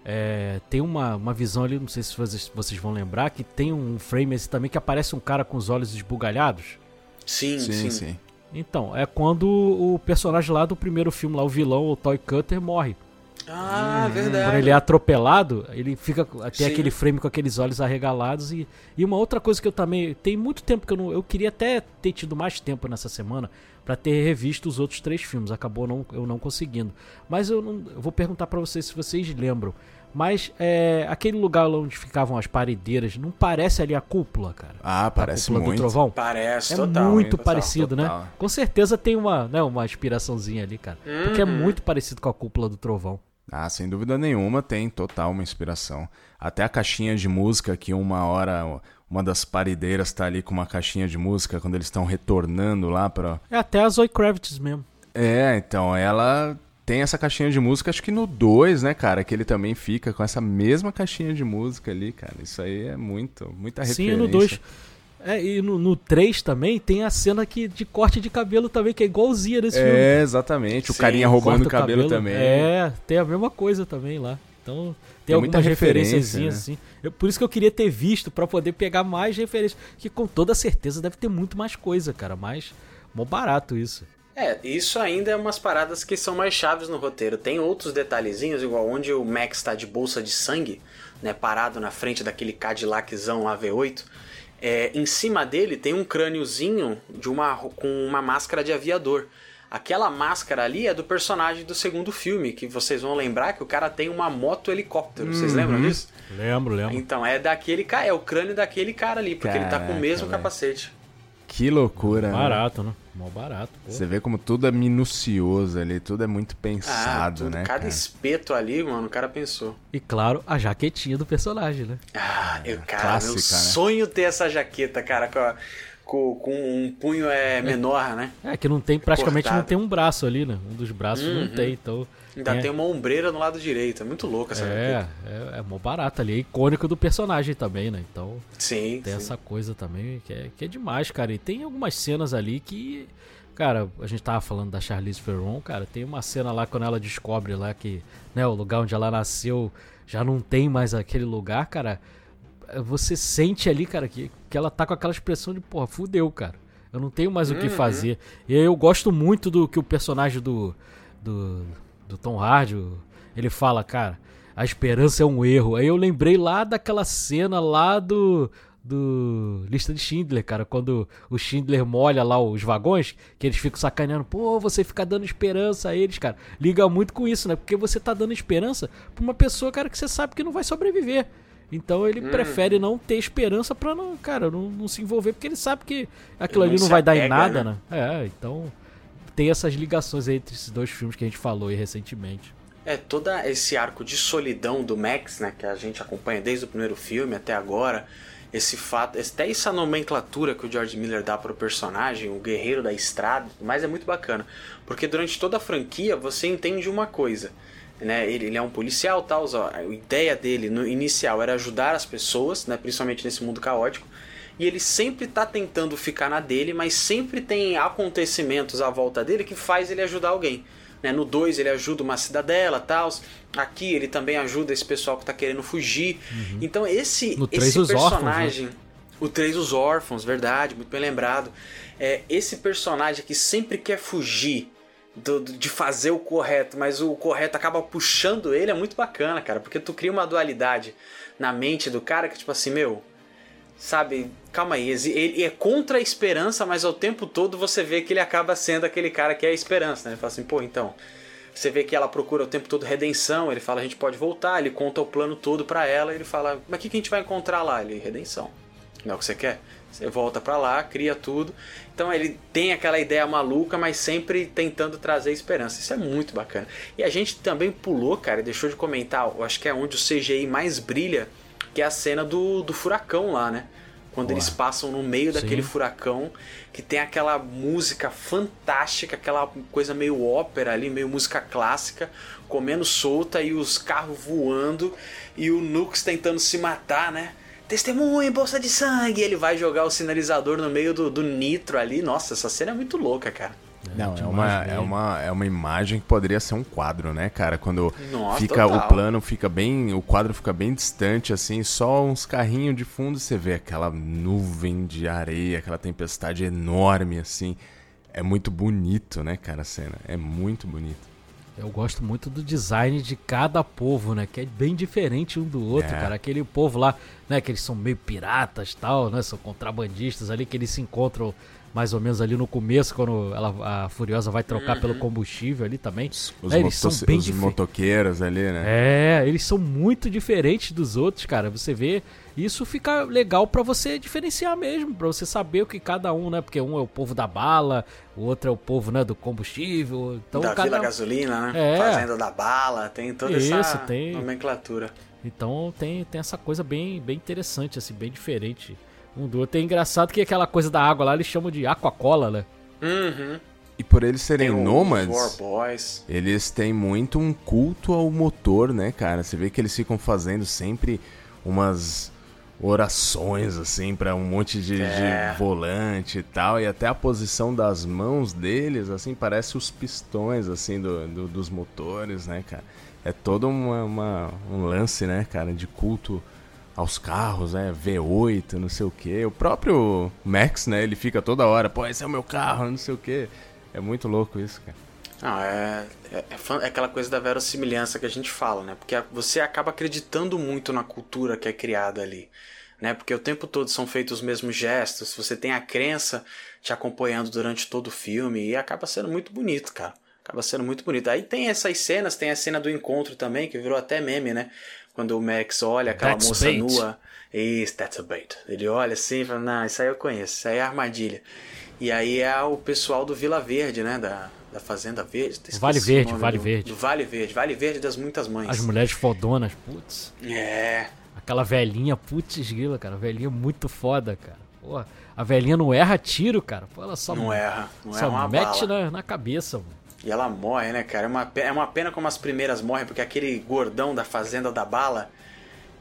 é, tem uma, uma visão ali, não sei se vocês, vocês vão lembrar, que tem um frame esse também que aparece um cara com os olhos esbugalhados. Sim, sim, sim. sim. Então, é quando o personagem lá do primeiro filme, lá, o vilão, o Toy Cutter, morre. Ah, hum, verdade. Quando ele é atropelado, ele fica até aquele frame com aqueles olhos arregalados e, e uma outra coisa que eu também tem muito tempo que eu não eu queria até ter tido mais tempo nessa semana para ter revisto os outros três filmes, acabou não, eu não conseguindo. Mas eu, não, eu vou perguntar para vocês se vocês lembram. Mas é, aquele lugar onde ficavam as paredeiras, não parece ali a cúpula, cara? Ah, parece a cúpula muito. do trovão? Parece, é total. muito total, parecido, né? total. né? Com certeza tem uma, né, uma inspiraçãozinha ali, cara. Uhum. Porque é uhum. muito parecido com a cúpula do trovão. Ah, sem dúvida nenhuma, tem total uma inspiração. Até a caixinha de música, que uma hora uma das paredeiras tá ali com uma caixinha de música quando eles estão retornando lá para. É até a Zoe Kravitz mesmo. É, então ela tem essa caixinha de música, acho que no 2, né, cara? Que ele também fica com essa mesma caixinha de música ali, cara. Isso aí é muito, muita referência. Sim, no 2. É, e no, no 3 também tem a cena que, de corte de cabelo também, que é igualzinha nesse filme. É, exatamente. O Sim, carinha roubando o Corta cabelo, também. É, tem a mesma coisa também lá. Então, tem, Tem algumas referência, referências né? assim. Eu- por isso que eu queria ter visto, pra poder pegar mais referências. Que com toda certeza deve ter muito mais coisa, cara. Mas, mó barato isso. É, isso ainda é umas paradas que são mais chaves no roteiro. Tem outros detalhezinhos, igual onde o Max tá de bolsa de sangue, né, parado na frente daquele Cadillaczão lá V8. É, em cima dele tem um crâniozinho de uma, com uma máscara de aviador. Aquela máscara ali é do personagem do segundo filme, que vocês vão lembrar que o cara tem uma moto helicóptero. Vocês lembram disso? Lembro, lembro. Então, é daquele cara, é o crânio daquele cara ali, porque ele tá com o Caraca, mesmo velho. capacete. Que loucura. né? Barato, né? Mó barato, pô. Você vê como tudo é minucioso ali, tudo é muito Ah, pensado, tudo, né? cada cara? espeto ali, mano, o cara pensou. E claro, a jaquetinha do personagem, né? Ah, eu, cara, clássica, meu né? sonho ter essa jaqueta, cara, com, a- com, com um punho é menor, né? É, que não tem, praticamente não Cortado. tem um braço ali, né? Um dos braços não Uhum. tem, então... Ainda é, tem uma ombreira no lado direito, é muito louca essa É, é, é mó barato ali. É icônico do personagem também, né? Então... Sim, Tem sim. essa coisa também que é, que é demais, cara. E tem algumas cenas ali que. Cara, a gente tava falando da Charlize Theron, cara. Tem uma cena lá quando ela descobre lá que, né, o lugar onde ela nasceu já não tem mais aquele lugar, cara. Você sente ali, cara, que, que ela tá com aquela expressão de, porra, fudeu, cara. Eu não tenho mais o que Uhum. fazer. E eu gosto muito do que o personagem do, do, do Tom Hardy, ele fala, cara, a esperança é um erro. Aí eu lembrei lá daquela cena lá do do Lista de Schindler, cara, quando o Schindler molha lá os vagões, que eles ficam sacaneando, pô, você fica dando esperança a eles, cara. Liga muito com isso, né? Porque você tá dando esperança pra uma pessoa, cara, que você sabe que não vai sobreviver. Então ele prefere não ter esperança pra não, cara, não, não se envolver, porque ele sabe que aquilo Ele ali não não vai dar em apega, nada, né? né? É, então tem essas ligações entre esses dois filmes que a gente falou aí recentemente. É, todo esse arco de solidão do Max, né, que a gente acompanha desde o primeiro filme até agora, esse fato, até essa nomenclatura que o George Miller dá pro personagem, o guerreiro da estrada, mas é muito bacana, porque durante toda a franquia você entende uma coisa, né, ele, ele é um policial, tal, a ideia dele no inicial era ajudar as pessoas, né, principalmente nesse mundo caótico, e ele sempre tá tentando ficar na dele, mas sempre tem acontecimentos à volta dele que faz ele ajudar alguém. Né? No 2 ele ajuda uma cidadela, tal. Aqui ele também ajuda esse pessoal que tá querendo fugir. Então esse, Uhum. No três, esse os órfãos, né? personagem, o 3 os órfãos, verdade, muito bem lembrado. É, esse personagem que sempre quer fugir do- de fazer o correto, mas o correto acaba puxando ele, é muito bacana, cara, porque tu cria uma dualidade na mente do cara que tipo assim, meu, sabe, calma aí, ele é contra a esperança, mas ao tempo todo você vê que ele acaba sendo aquele cara que é a esperança, né? Ele fala assim, pô, então, você vê que ela procura o tempo todo redenção, ele fala, a gente pode voltar, ele conta o plano todo pra ela, ele fala, mas o que, que a gente vai encontrar lá? Ele, redenção. Não é o que você quer? Você volta pra lá, cria tudo. Então ele tem aquela ideia maluca, mas sempre tentando trazer esperança. Isso é muito bacana. E a gente também pulou, cara, e deixou de comentar, eu acho que é onde o CGI mais brilha, que é a cena do, do furacão lá, né? Quando eles passam no meio daquele Sim. furacão, que tem aquela música fantástica, aquela coisa meio ópera ali, meio música clássica, comendo solta e os carros voando e o Nux tentando se matar, né? Testemunha, bolsa de sangue! Ele vai jogar o sinalizador no meio do, do nitro ali. Nossa, essa cena é muito louca, cara. Não, é uma, mesmo. é, uma, é uma imagem que poderia ser um quadro, né, cara? Quando Nossa, fica total. o plano fica bem, o quadro fica bem distante, assim, só uns carrinhos de fundo você vê aquela nuvem de areia, aquela tempestade enorme, assim. É muito bonito, né, cara, a cena. É muito bonito. Eu gosto muito do design de cada povo, né? Que é bem diferente um do outro, É. cara. Aquele povo lá, né? Que eles são meio piratas e tal, né? São contrabandistas ali, que eles se encontram mais ou menos ali no começo, quando ela, a Furiosa vai trocar pelo combustível ali também. Os, É, eles são bem os motoqueiros ali, né? É, eles são muito diferentes dos outros, cara. Você vê, isso fica legal pra você diferenciar mesmo, pra você saber o que cada um, né? Porque um é o povo da bala, o outro é o povo, né, do combustível. Então da cada Vila Gasolina, né? É. Fazenda da Bala, tem toda Isso, essa tem. nomenclatura. Então tem, tem essa coisa bem, bem interessante, assim, bem diferente um do outro. É engraçado que aquela coisa da água lá eles chamam de aquacola, né? Uhum. E por eles serem Tem nômades, eles têm muito um culto ao motor, né, cara? Você vê que eles ficam fazendo sempre umas orações, assim, para um monte de, É. de volante e tal. E até a posição das mãos deles, assim, parece os pistões, assim, do, do- dos motores, né, cara? É todo uma, uma- um lance, né, cara, de culto aos carros, né? V8, não sei o quê. O próprio Max, né, ele fica toda hora, pô, esse é o meu carro, não sei o quê. É muito louco isso, cara. Não, é, é, é é aquela coisa da verossimilhança que a gente fala, né? Porque você acaba acreditando muito na cultura que é criada ali, né? Porque o tempo todo são feitos os mesmos gestos, você tem a crença te acompanhando durante todo o filme e acaba sendo muito bonito, cara. Acaba sendo muito bonito. Aí tem essas cenas, tem a cena do encontro também, que virou até meme, né? Quando o Max olha aquela That's moça bait. nua. Isso, that's a bait. Ele olha assim e fala, não, isso aí eu conheço, isso aí é armadilha. E aí é o pessoal do Vila Verde, né? Da, da Fazenda Verde. Vale Verde, Vale do- Verde. Do Vale Verde, Vale Verde das muitas mães. As mulheres fodonas, putz. É. Aquela velhinha, putz grila, cara. Velhinha muito foda, cara. Pô, a velhinha não erra tiro, cara. Pô, ela só, Não erra, não só é uma mete bala. na, na cabeça, mano. E ela morre, né, cara? É uma, pe- é uma pena como as primeiras morrem, porque aquele gordão da Fazenda da Bala,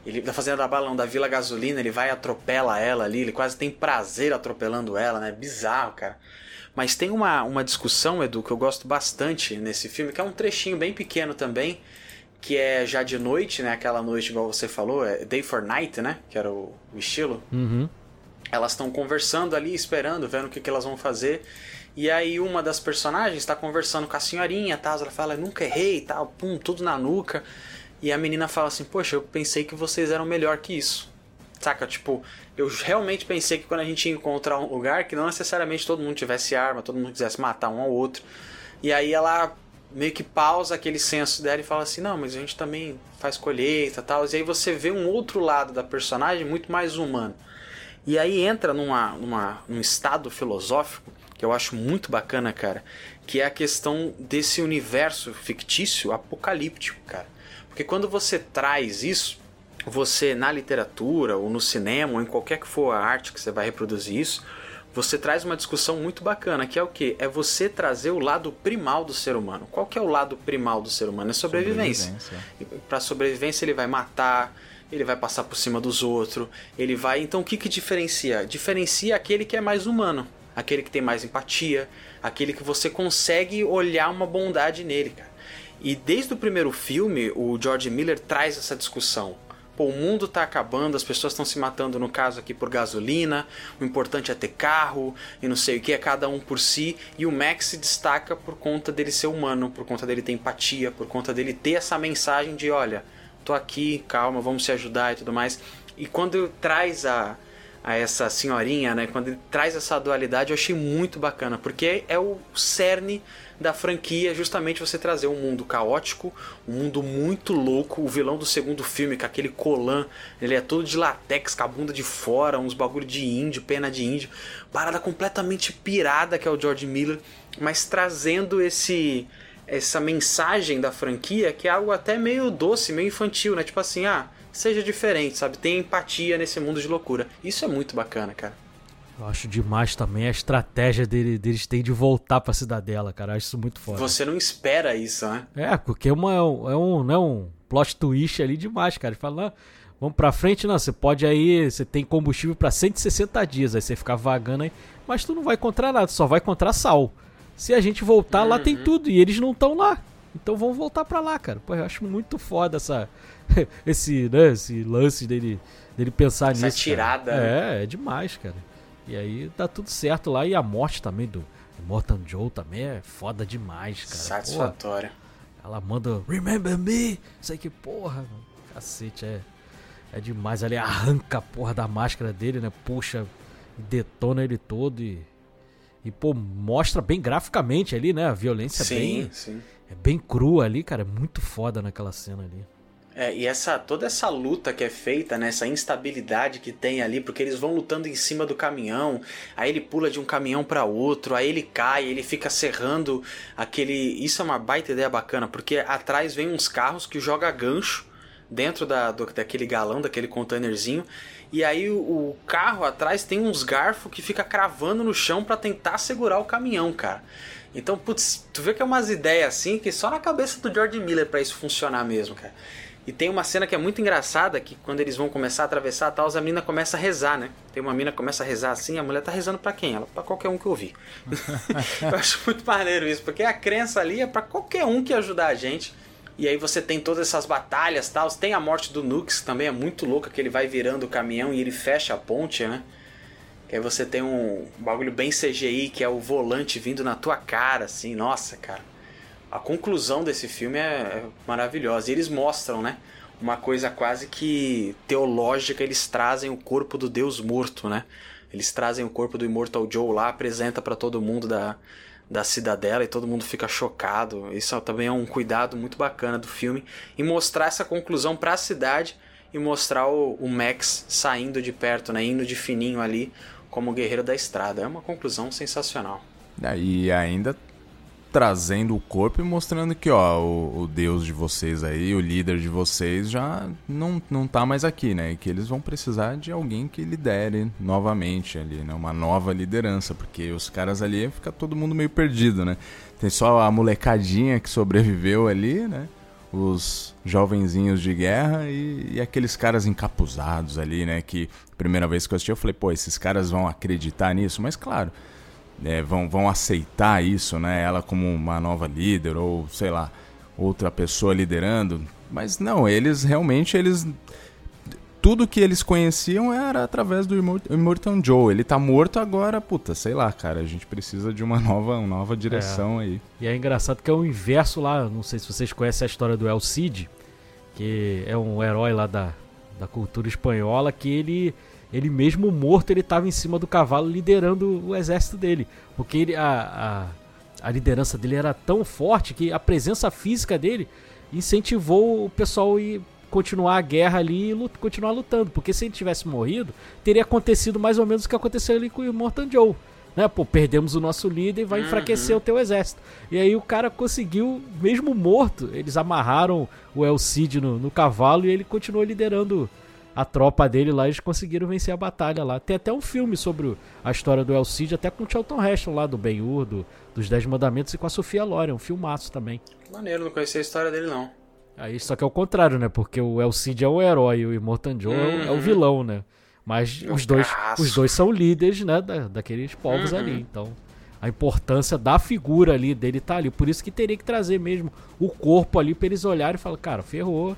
ele, da Fazenda da Bala não, da Vila Gasolina, ele vai e atropela ela ali, ele quase tem prazer atropelando ela, né? Bizarro, cara. Mas tem uma, uma discussão, Edu, que eu gosto bastante nesse filme, que é um trechinho bem pequeno também, que é já de noite, né? Aquela noite, igual você falou, é Day for Night, né? Que era o, o estilo Uhum. elas estão conversando ali, esperando, vendo o que, que elas vão fazer. E aí uma das personagens está conversando com a senhorinha, tal, ela fala, nunca errei, tal, pum, tudo na nuca. E a menina fala assim, poxa, eu pensei que vocês eram melhor que isso. Saca, tipo, eu realmente pensei que quando a gente ia encontrar um lugar que não necessariamente todo mundo tivesse arma, todo mundo quisesse matar um ao outro. E aí ela meio que pausa aquele senso dela e fala assim, não, mas a gente também faz colheita e tal. E aí você vê um outro lado da personagem muito mais humano. E aí entra numa, numa, num estado filosófico que eu acho muito bacana, cara, que é a questão desse universo fictício apocalíptico, cara. Porque quando você traz isso, você na literatura, ou no cinema, ou em qualquer que for a arte que você vai reproduzir isso, você traz uma discussão muito bacana, que é o que? É você trazer o lado primal do ser humano. Qual que é o lado primal do ser humano? É sobrevivência. Para sobrevivência ele vai matar, ele vai passar por cima dos outros, ele vai. Então o que que diferencia? Diferencia aquele que é mais humano, aquele que tem mais empatia, aquele que você consegue olhar uma bondade nele, cara. E desde o primeiro filme, o George Miller traz essa discussão. Pô, o mundo tá acabando, as pessoas estão se matando, no caso aqui, por gasolina, o importante é ter carro e não sei o que, é cada um por si. E o Max se destaca por conta dele ser humano, por conta dele ter empatia, por conta dele ter essa mensagem de: olha, tô aqui, calma, vamos se ajudar e tudo mais. E quando traz a, a essa senhorinha, né? Quando ele traz essa dualidade, eu achei muito bacana, porque é o cerne da franquia, justamente você trazer um mundo caótico, um mundo muito louco. O vilão do segundo filme, com aquele colan, ele é todo de latex, com a bunda de fora, uns bagulho de índio, pena de índio, parada completamente pirada que é o George Miller, mas trazendo esse essa mensagem da franquia que é algo até meio doce, meio infantil, né? Tipo assim, ah, seja diferente, sabe? Tem empatia nesse mundo de loucura. Isso é muito bacana, cara. Eu acho demais também a estratégia dele, deles terem de voltar pra cidadela, cara. Eu acho isso muito foda. Você não espera isso, né? É, porque é, uma, é um, né, um plot twist ali demais, cara. Ele fala, não, vamos pra frente, não, você pode aí, você tem combustível pra 160 dias, aí você fica vagando aí, mas tu não vai encontrar nada, só vai encontrar sal. Se a gente voltar, lá tem tudo, e eles não estão lá. Então vamos voltar pra lá, cara. Pô, eu acho muito foda essa, esse, né, esse lance dele, dele pensar Essa nisso. tirada, cara. né? É, é demais, cara. E aí dá tudo certo lá, e a morte também do, Morton Joe também é foda demais, cara. Pô, Satisfatória. ela manda Remember me? Isso aí que porra, mano. Cacete, é. É demais. Ali arranca a porra da máscara dele, né? Puxa, detona ele todo e. E, pô, mostra bem graficamente ali, né? A violência sim, bem. sim. É bem crua ali, cara. É muito foda naquela cena ali. É, e essa toda essa luta que é feita, né, essa instabilidade que tem ali, porque eles vão lutando em cima do caminhão, aí ele pula de um caminhão para outro, aí ele cai, ele fica serrando aquele, isso é uma baita ideia bacana, porque atrás vem uns carros que joga gancho dentro da, do- daquele galão, daquele containerzinho, e aí o, o carro atrás tem uns garfos que fica cravando no chão para tentar segurar o caminhão, cara. Então, putz, tu vê que é umas ideias assim que só na cabeça do George Miller pra isso funcionar mesmo, cara. E tem uma cena que é muito engraçada, que quando eles vão começar a atravessar tal, a mina começa a rezar, né? Tem uma mina que começa a rezar assim, a mulher tá rezando para quem? Ela para qualquer um que ouvir. eu acho muito maneiro isso, porque a crença ali é para qualquer um que ajudar a gente. E aí você tem todas essas batalhas, tal. Tem a morte do Nux, também é muito louca, que ele vai virando o caminhão e ele fecha a ponte, né? Que aí você tem um bagulho bem CGI, que é o volante vindo na tua cara, assim. Nossa, cara a conclusão desse filme é, é maravilhosa. E eles mostram, né? Uma coisa quase que teológica, eles trazem o corpo do Deus morto, né? Eles trazem o corpo do Immortal Joe lá, apresenta para todo mundo da, da cidadela e todo mundo fica chocado. Isso também é um cuidado muito bacana do filme e mostrar essa conclusão para a cidade e mostrar o, o, Max saindo de perto, né, indo de fininho ali como guerreiro da estrada. É uma conclusão sensacional. E ainda trazendo o corpo e mostrando que, ó, o, o, deus de vocês aí, o líder de vocês já não, não tá mais aqui, né? E que eles vão precisar de alguém que lidere novamente ali, né? Uma nova liderança, porque os caras ali fica todo mundo meio perdido, né? Tem só a molecadinha que sobreviveu ali, né? Os jovenzinhos de guerra e, e aqueles caras encapuzados ali, né? Que primeira vez que eu assisti eu falei, pô, esses caras vão acreditar nisso? Mas claro, é, vão, vão aceitar isso, né? Ela como uma nova líder ou sei lá outra pessoa liderando, mas não, eles realmente eles tudo que eles conheciam era através do Immortan Joe. Ele tá morto agora, puta, sei lá, cara. A gente precisa de uma nova, uma nova direção é. aí. E é engraçado que é o inverso lá. Não sei se vocês conhecem a história do El Cid, que é um herói lá da, da cultura espanhola, que ele ele mesmo morto, ele estava em cima do cavalo liderando o exército dele. Porque ele, a, a, a, liderança dele era tão forte que a presença física dele incentivou o pessoal a continuar a guerra ali e lut, continuar lutando. Porque se ele tivesse morrido, teria acontecido mais ou menos o que aconteceu ali com o Morton Joe. Né, pô, perdemos o nosso líder e vai uhum. enfraquecer o teu exército. E aí o cara conseguiu, mesmo morto, eles amarraram o El Cid no, no cavalo e ele continuou liderando a tropa dele lá, eles conseguiram vencer a batalha lá. Tem até um filme sobre a história do El Cid, até com o Charlton Heston lá, do Ben-Hur, do, dos Dez Mandamentos, e com a Sofia Loren, um filmaço também. Maneiro, não conhecia a história dele não. Aí, só que é o contrário, né? Porque o El Cid é o herói e o Immortan Joe uhum. é, o, é, o, uhum. vilão, né? Mas os dois, os dois são líderes, né? Da, daqueles povos uhum. ali, então... A importância da figura ali dele tá ali. Por isso que teria que trazer mesmo o corpo ali pra eles olharem e falar, cara, ferrou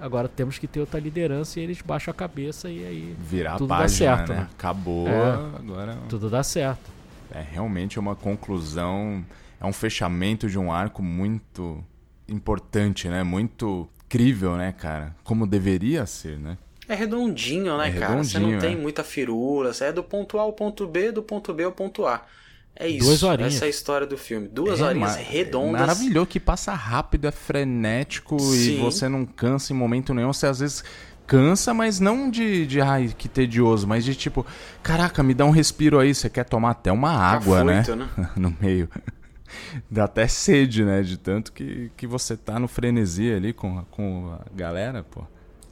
Agora temos que ter outra liderança e eles baixam a cabeça e aí virar tudo página, dá certo, né? né? Acabou, é, agora tudo dá certo. É realmente uma conclusão, é um fechamento de um arco muito importante, né? Muito crível, né, cara? Como deveria ser, né? É redondinho, né, é cara? Você não tem é. muita firula, você é do ponto A ao ponto B, do ponto B ao ponto A. É isso. Duas horinhas. Essa é a história do filme. Duas é, horinhas redondas. Maravilhoso, que passa rápido, é frenético Sim. e você não cansa em momento nenhum. Você às vezes cansa, mas não de, de ai, que tedioso, mas de tipo, caraca, me dá um respiro aí. Você quer tomar até uma água, né? né? no meio. Dá até sede, né? De tanto que, que você tá no frenesi ali com, com a galera, pô.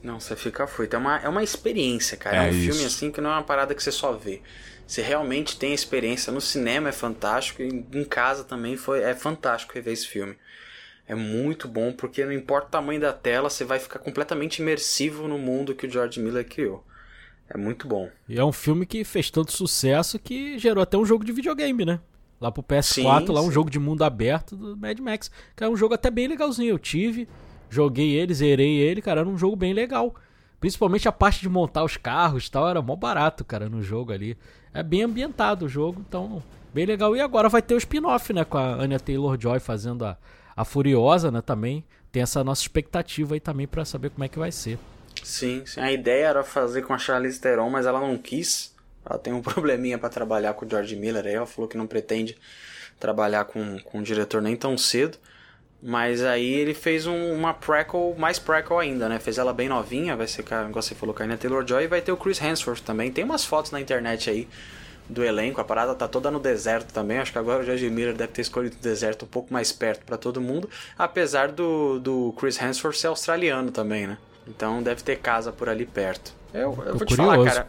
Não, você fica afoito. É uma, é uma experiência, cara. É, é um isso. filme assim que não é uma parada que você só vê. Você realmente tem experiência. No cinema é fantástico e em casa também foi é fantástico rever esse filme. É muito bom porque não importa o tamanho da tela, você vai ficar completamente imersivo no mundo que o George Miller criou. É muito bom. E é um filme que fez tanto sucesso que gerou até um jogo de videogame, né? Lá pro PS4, sim, lá um jogo de mundo aberto do Mad Max. Que é um jogo até bem legalzinho. Eu tive, joguei ele, zerei ele, cara, era um jogo bem legal. Principalmente a parte de montar os carros e tal, era mó barato, cara, no jogo ali. É bem ambientado o jogo, então bem legal. E agora vai ter o spin-off, né, com a Anya Taylor-Joy fazendo a, a Furiosa, né, também. Tem essa nossa expectativa aí também para saber como é que vai ser. Sim, sim, a ideia era fazer com a Charlize Theron, mas ela não quis. Ela tem um probleminha para trabalhar com o George Miller aí, ela falou que não pretende trabalhar com, com o diretor nem tão cedo. Mas aí ele fez um, uma prequel, mais prequel ainda, né? Fez ela bem novinha, vai ser, igual você falou, com a Taylor-Joy. E vai ter o Chris Hemsworth também. Tem umas fotos na internet aí do elenco. A parada tá toda no deserto também. Acho que agora o George Miller deve ter escolhido o deserto um pouco mais perto para todo mundo. Apesar do, do Chris Hemsworth ser australiano também, né? Então deve ter casa por ali perto. Eu, eu vou te falar, cara.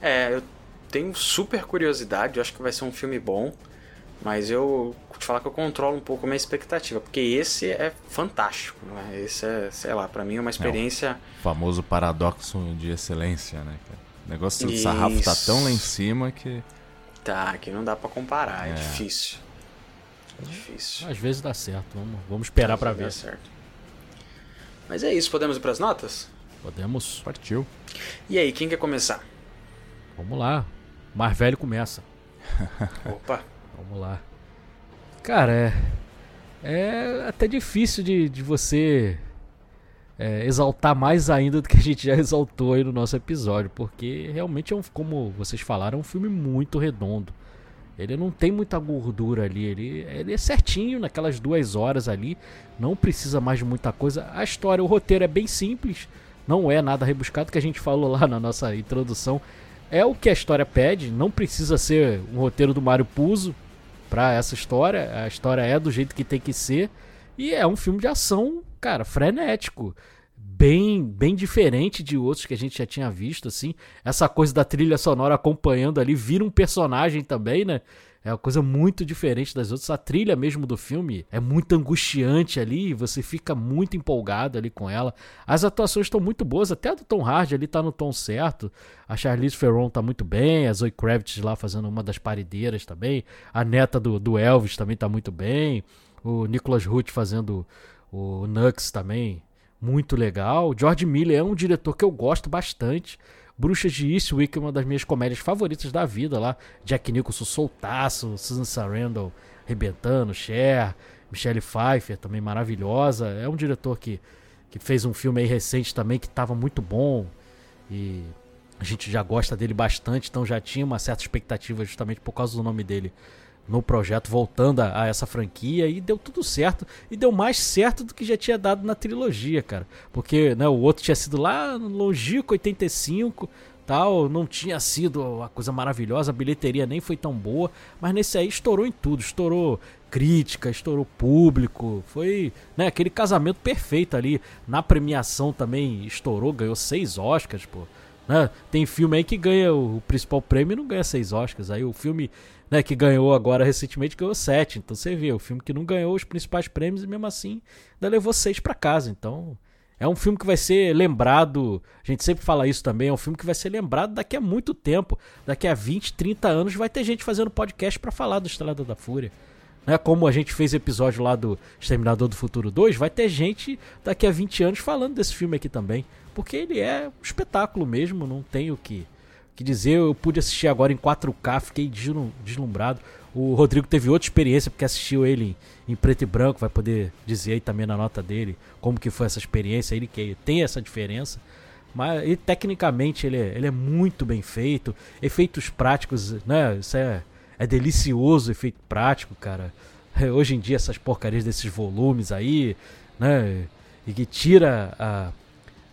É, eu tenho super curiosidade. Eu acho que vai ser um filme bom. Mas eu vou te falar que eu controlo um pouco a minha expectativa, porque esse é fantástico, né? Esse é, sei lá, para mim é uma experiência. É o famoso paradoxo de excelência, né? O negócio do sarrafo tá tão lá em cima que. Tá, que não dá para comparar, é, é, difícil. É difícil. Às vezes dá certo, vamos, vamos esperar para ver. certo. Mas é isso, podemos ir pras notas? Podemos. Partiu. E aí, quem quer começar? Vamos lá. O mais velho começa. Opa. Vamos lá. Cara, é. É até difícil de, de você é, exaltar mais ainda do que a gente já exaltou aí no nosso episódio, porque realmente é um, como vocês falaram, é um filme muito redondo. Ele não tem muita gordura ali, ele, ele é certinho naquelas duas horas ali, não precisa mais de muita coisa. A história, o roteiro é bem simples, não é nada rebuscado que a gente falou lá na nossa introdução. É o que a história pede, não precisa ser um roteiro do Mário Puzo, para essa história. A história é do jeito que tem que ser. E é um filme de ação, cara, frenético. Bem, bem diferente de outros que a gente já tinha visto, assim. Essa coisa da trilha sonora acompanhando ali, vira um personagem também, né? É uma coisa muito diferente das outras. A trilha mesmo do filme é muito angustiante ali, você fica muito empolgado ali com ela. As atuações estão muito boas, até a do Tom Hardy ali tá no tom certo. A Charlize Theron tá muito bem, a Zoe Kravitz lá fazendo uma das paredeiras também. A neta do, do Elvis também tá muito bem. O Nicholas Hoult fazendo o Nux também, muito legal. George Miller é um diretor que eu gosto bastante. Bruxas de Eastwick, uma das minhas comédias favoritas da vida lá. Jack Nicholson soltaço, Susan Sarandon rebentando, Cher, Michelle Pfeiffer também maravilhosa. É um diretor que, que fez um filme aí recente também que estava muito bom e a gente já gosta dele bastante, então já tinha uma certa expectativa justamente por causa do nome dele no projeto, voltando a, a, essa franquia e deu tudo certo. E deu mais certo do que já tinha dado na trilogia, cara. Porque né, o outro tinha sido lá no longínquo 85, tal, não tinha sido uma coisa maravilhosa, a bilheteria nem foi tão boa, mas nesse aí estourou em tudo, estourou crítica, estourou público, foi né, aquele casamento perfeito ali. Na premiação também estourou, ganhou seis Oscars, pô. Né? Tem filme aí que ganha o principal prêmio e não ganha seis Oscars. Aí o filme né, que ganhou agora recentemente, ganhou sete. Então você vê, o filme que não ganhou os principais prêmios e mesmo assim ainda levou seis para casa. Então é um filme que vai ser lembrado, a gente sempre fala isso também, é um filme que vai ser lembrado daqui a muito tempo. Daqui a 20, 30 anos vai ter gente fazendo podcast para falar do Estrada da Fúria. Né, como a gente fez episódio lá do Exterminador do Futuro 2, vai ter gente daqui a 20 anos falando desse filme aqui também. Porque ele é um espetáculo mesmo, não tem o que que dizer, eu pude assistir agora em 4K, fiquei deslumbrado. O Rodrigo teve outra experiência porque assistiu ele em, preto e branco, vai poder dizer aí também na nota dele como que foi essa experiência, ele que tem essa diferença. Mas tecnicamente ele é, ele é muito bem feito, efeitos práticos, né? Isso é, é delicioso efeito prático, cara. Hoje em dia essas porcarias desses volumes aí, né? E que tira a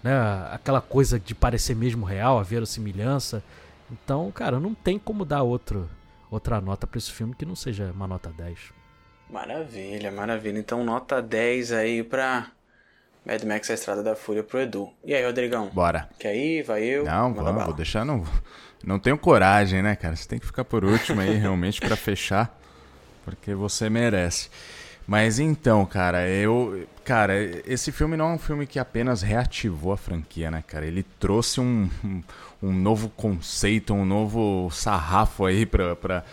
né, aquela coisa de parecer mesmo real, a verossimilhança. Então, cara, não tem como dar outro, outra nota para esse filme que não seja uma nota 10. Maravilha, maravilha. Então, nota 10 aí pra Mad Max A Estrada da Fúria pro Edu. E aí, Rodrigão? Bora. Quer ir? Vai eu? Não, vamos, vou deixar não. Não tenho coragem, né, cara? Você tem que ficar por último aí, realmente, para fechar. Porque você merece. Mas então, cara, eu. Cara, esse filme não é um filme que apenas reativou a franquia, né, cara? Ele trouxe um, um, novo conceito, um novo sarrafo aí pra, pra,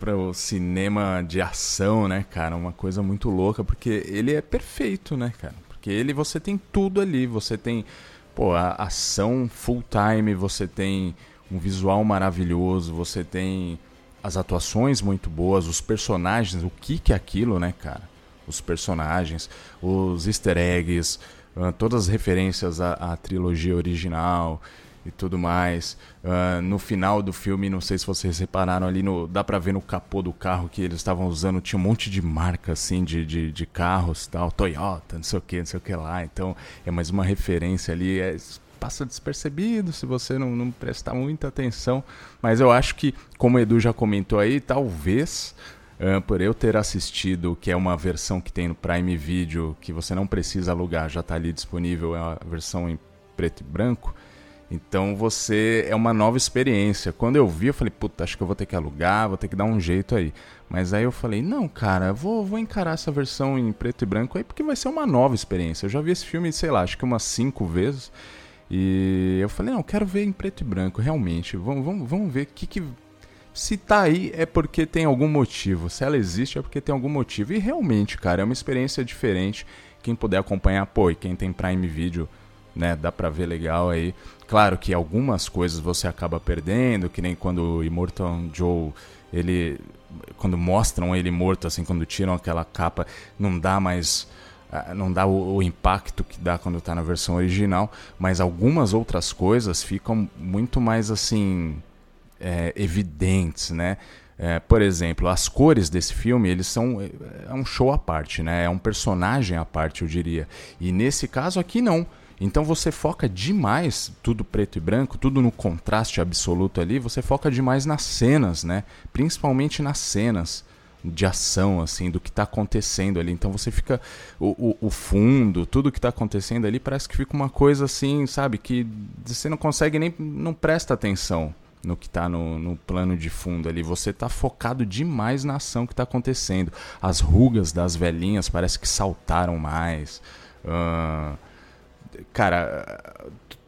pra o cinema de ação, né, cara? Uma coisa muito louca, porque ele é perfeito, né, cara? Porque ele você tem tudo ali, você tem, pô, a ação full time, você tem um visual maravilhoso, você tem as atuações muito boas, os personagens, o que que é aquilo, né, cara? Os personagens, os easter eggs, uh, todas as referências à, à, trilogia original e tudo mais. Uh, no final do filme, não sei se vocês repararam ali, no, dá pra ver no capô do carro que eles estavam usando, tinha um monte de marca assim de, de, de carros tal, Toyota, não sei o que, não sei o que lá. Então é mais uma referência ali. É, passa despercebido se você não, não prestar muita atenção. Mas eu acho que, como o Edu já comentou aí, talvez uh, por eu ter assistido, que é uma versão que tem no Prime Video, que você não precisa alugar, já está ali disponível, é a versão em preto e branco. Então você é uma nova experiência. Quando eu vi, eu falei, puta, acho que eu vou ter que alugar, vou ter que dar um jeito aí. Mas aí eu falei, não, cara, vou, vou encarar essa versão em preto e branco aí porque vai ser uma nova experiência. Eu já vi esse filme, sei lá, acho que umas cinco vezes. E eu falei, não, quero ver em preto e branco, realmente. Vamos, vamos, vamos ver o que, que. Se tá aí é porque tem algum motivo. Se ela existe é porque tem algum motivo. E realmente, cara, é uma experiência diferente. Quem puder acompanhar, pô, e quem tem Prime Video, né, dá pra ver legal aí. Claro que algumas coisas você acaba perdendo, que nem quando o Immortal Joe, ele quando mostram ele morto, assim, quando tiram aquela capa, não dá mais. Ah, não dá o, o impacto que dá quando está na versão original, mas algumas outras coisas ficam muito mais assim é, evidentes, né? É, por exemplo, as cores desse filme, eles são é um show à parte, né? É um personagem à parte, eu diria. E nesse caso aqui não. Então você foca demais, tudo preto e branco, tudo no contraste absoluto ali, você foca demais nas cenas, né? Principalmente nas cenas de ação, assim, do que está acontecendo ali. Então você fica. O, o, o fundo, tudo que está acontecendo ali, parece que fica uma coisa assim, sabe? Que você não consegue nem. não presta atenção no que está no, no, plano de fundo ali. Você está focado demais na ação que está acontecendo. As rugas das velhinhas parece que saltaram mais. Uh, cara,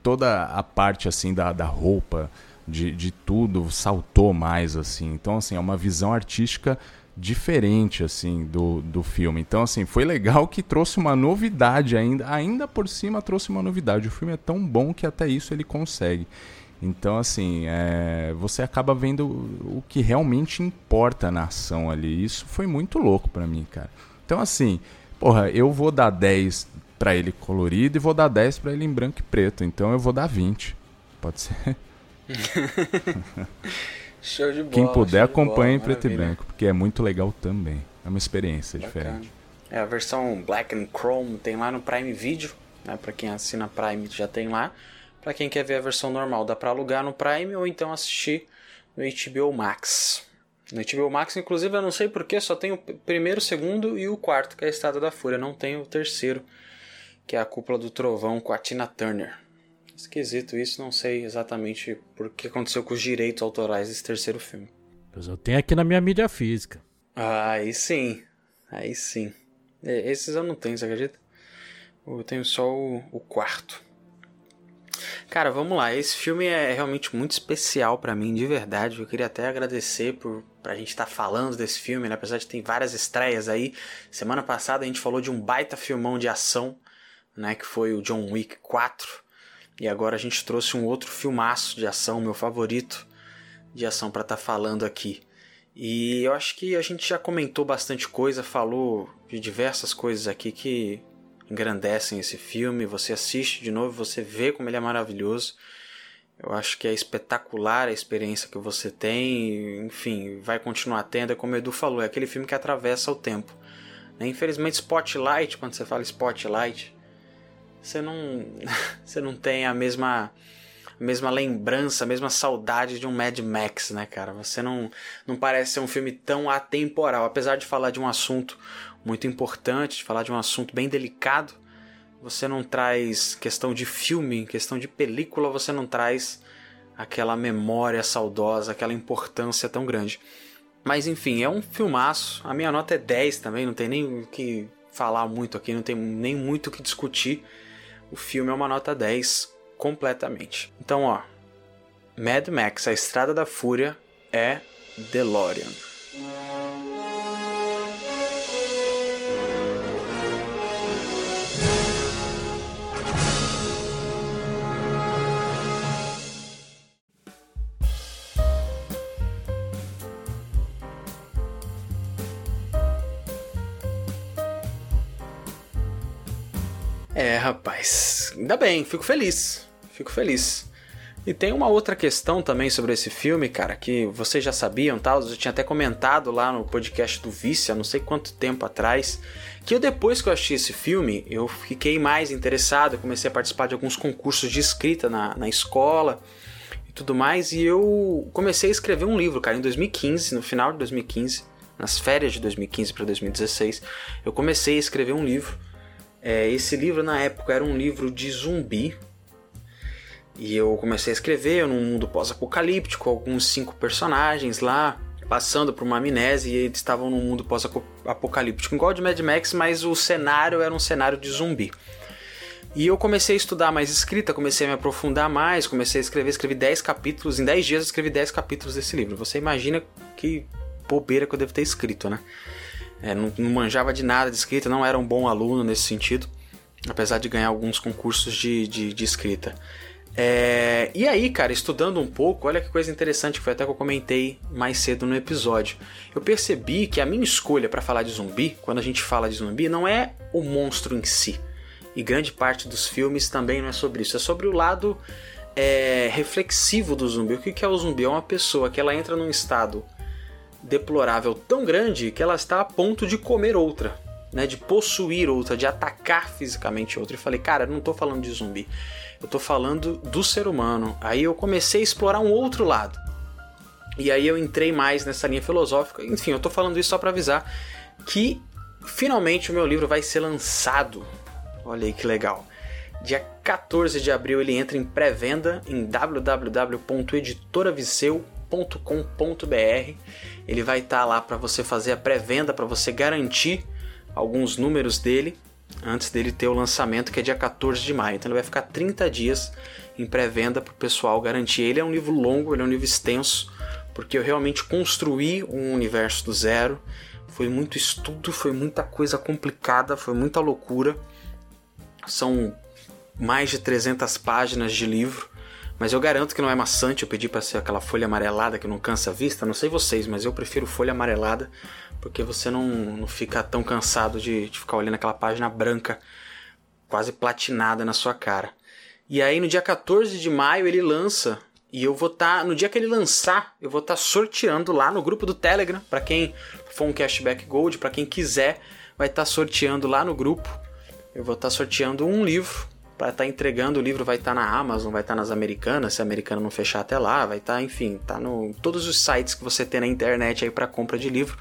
toda a parte assim da, da roupa, de, de tudo saltou mais assim. Então assim, é uma visão artística diferente assim do, do filme. Então assim, foi legal que trouxe uma novidade ainda, ainda por cima trouxe uma novidade. O filme é tão bom que até isso ele consegue. Então assim, é, você acaba vendo o que realmente importa na ação ali. Isso foi muito louco para mim, cara. Então assim, porra, eu vou dar 10 para ele colorido e vou dar 10 para ele em branco e preto. Então eu vou dar 20. Pode ser? show de bola. Quem puder acompanha em preto e branco, porque é muito legal também. É uma experiência Bacana. diferente. É a versão Black and Chrome tem lá no Prime Video, né? Para quem assina Prime já tem lá. Para quem quer ver a versão normal, dá para alugar no Prime ou então assistir no HBO Max. No HBO Max, inclusive, eu não sei porquê, só tem o primeiro, o segundo e o quarto, que é a Estada da Fúria. Não tem o terceiro que é a Cúpula do Trovão com a Tina Turner. Esquisito isso, não sei exatamente por que aconteceu com os direitos autorais desse terceiro filme. Pois eu tenho aqui na minha mídia física. Ah, aí sim, aí sim. Esses eu não tenho, você acredita? Eu tenho só o, o quarto. Cara, vamos lá. Esse filme é realmente muito especial para mim, de verdade. Eu queria até agradecer por pra gente estar tá falando desse filme, né? apesar de ter várias estreias aí. Semana passada a gente falou de um baita filmão de ação né, que foi o John Wick 4. E agora a gente trouxe um outro filmaço de ação, meu favorito de ação para estar tá falando aqui. E eu acho que a gente já comentou bastante coisa, falou de diversas coisas aqui que engrandecem esse filme. Você assiste de novo, você vê como ele é maravilhoso. Eu acho que é espetacular a experiência que você tem, enfim, vai continuar tendo. É como o Edu falou, é aquele filme que atravessa o tempo. Né? Infelizmente, Spotlight, quando você fala Spotlight, você não você não tem a mesma a mesma lembrança, a mesma saudade de um Mad Max, né, cara? Você não não parece ser um filme tão atemporal, apesar de falar de um assunto muito importante, de falar de um assunto bem delicado. Você não traz questão de filme, questão de película, você não traz aquela memória saudosa, aquela importância tão grande. Mas enfim, é um filmaço. A minha nota é 10 também, não tem nem o que falar muito aqui, não tem nem muito o que discutir o filme é uma nota 10 completamente. Então, ó, Mad Max, A Estrada da Fúria é DeLorean. Rapaz. Ainda bem, fico feliz. Fico feliz. E tem uma outra questão também sobre esse filme, cara, que vocês já sabiam, tal, eu tinha até comentado lá no podcast do Vícia, não sei quanto tempo atrás, que eu depois que eu assisti esse filme, eu fiquei mais interessado, eu comecei a participar de alguns concursos de escrita na, na escola e tudo mais, e eu comecei a escrever um livro, cara, em 2015, no final de 2015, nas férias de 2015 para 2016, eu comecei a escrever um livro é, esse livro na época era um livro de zumbi. E eu comecei a escrever num mundo pós-apocalíptico, alguns cinco personagens lá, passando por uma amnésia e eles estavam num mundo pós-apocalíptico, igual de Mad Max, mas o cenário era um cenário de zumbi. E eu comecei a estudar mais escrita, comecei a me aprofundar mais, comecei a escrever, escrevi 10 capítulos, em 10 dias eu escrevi 10 capítulos desse livro. Você imagina que bobeira que eu devo ter escrito, né? É, não, não, manjava de nada de escrita, não era um bom aluno nesse sentido, apesar de ganhar alguns concursos de, de, de escrita. É, e aí, cara, estudando um pouco, olha que coisa interessante, que foi até que eu comentei mais cedo no episódio. Eu percebi que a minha escolha para falar de zumbi, quando a gente fala de zumbi, não é o monstro em si e grande parte dos filmes também não é sobre isso. É sobre o lado é, reflexivo do zumbi. O que é o zumbi? É uma pessoa que ela entra num estado deplorável tão grande que ela está a ponto de comer outra, né? De possuir outra, de atacar fisicamente outra. E falei, cara, não estou falando de zumbi. Eu estou falando do ser humano. Aí eu comecei a explorar um outro lado. E aí eu entrei mais nessa linha filosófica. Enfim, eu estou falando isso só para avisar que finalmente o meu livro vai ser lançado Olha aí que legal. Dia 14 de abril ele entra em pré-venda em www.editoraviceu.com.br. Ele vai estar tá lá para você fazer a pré-venda, para você garantir alguns números dele antes dele ter o lançamento, que é dia 14 de maio. Então ele vai ficar 30 dias em pré-venda para o pessoal garantir. Ele é um livro longo, ele é um livro extenso, porque eu realmente construí um universo do zero. Foi muito estudo, foi muita coisa complicada, foi muita loucura. São mais de 300 páginas de livro, mas eu garanto que não é maçante. Eu pedi para ser aquela folha amarelada que não cansa a vista. Não sei vocês, mas eu prefiro folha amarelada porque você não, não fica tão cansado de, de ficar olhando aquela página branca quase platinada na sua cara. E aí no dia 14 de maio ele lança e eu vou estar, tá, no dia que ele lançar, eu vou estar tá sorteando lá no grupo do Telegram, para quem for um cashback gold, para quem quiser, vai estar tá sorteando lá no grupo eu vou estar tá sorteando um livro para estar tá entregando. O livro vai estar tá na Amazon, vai estar tá nas Americanas, se a Americana não fechar até lá, vai estar, tá, enfim, tá no todos os sites que você tem na internet aí para compra de livro.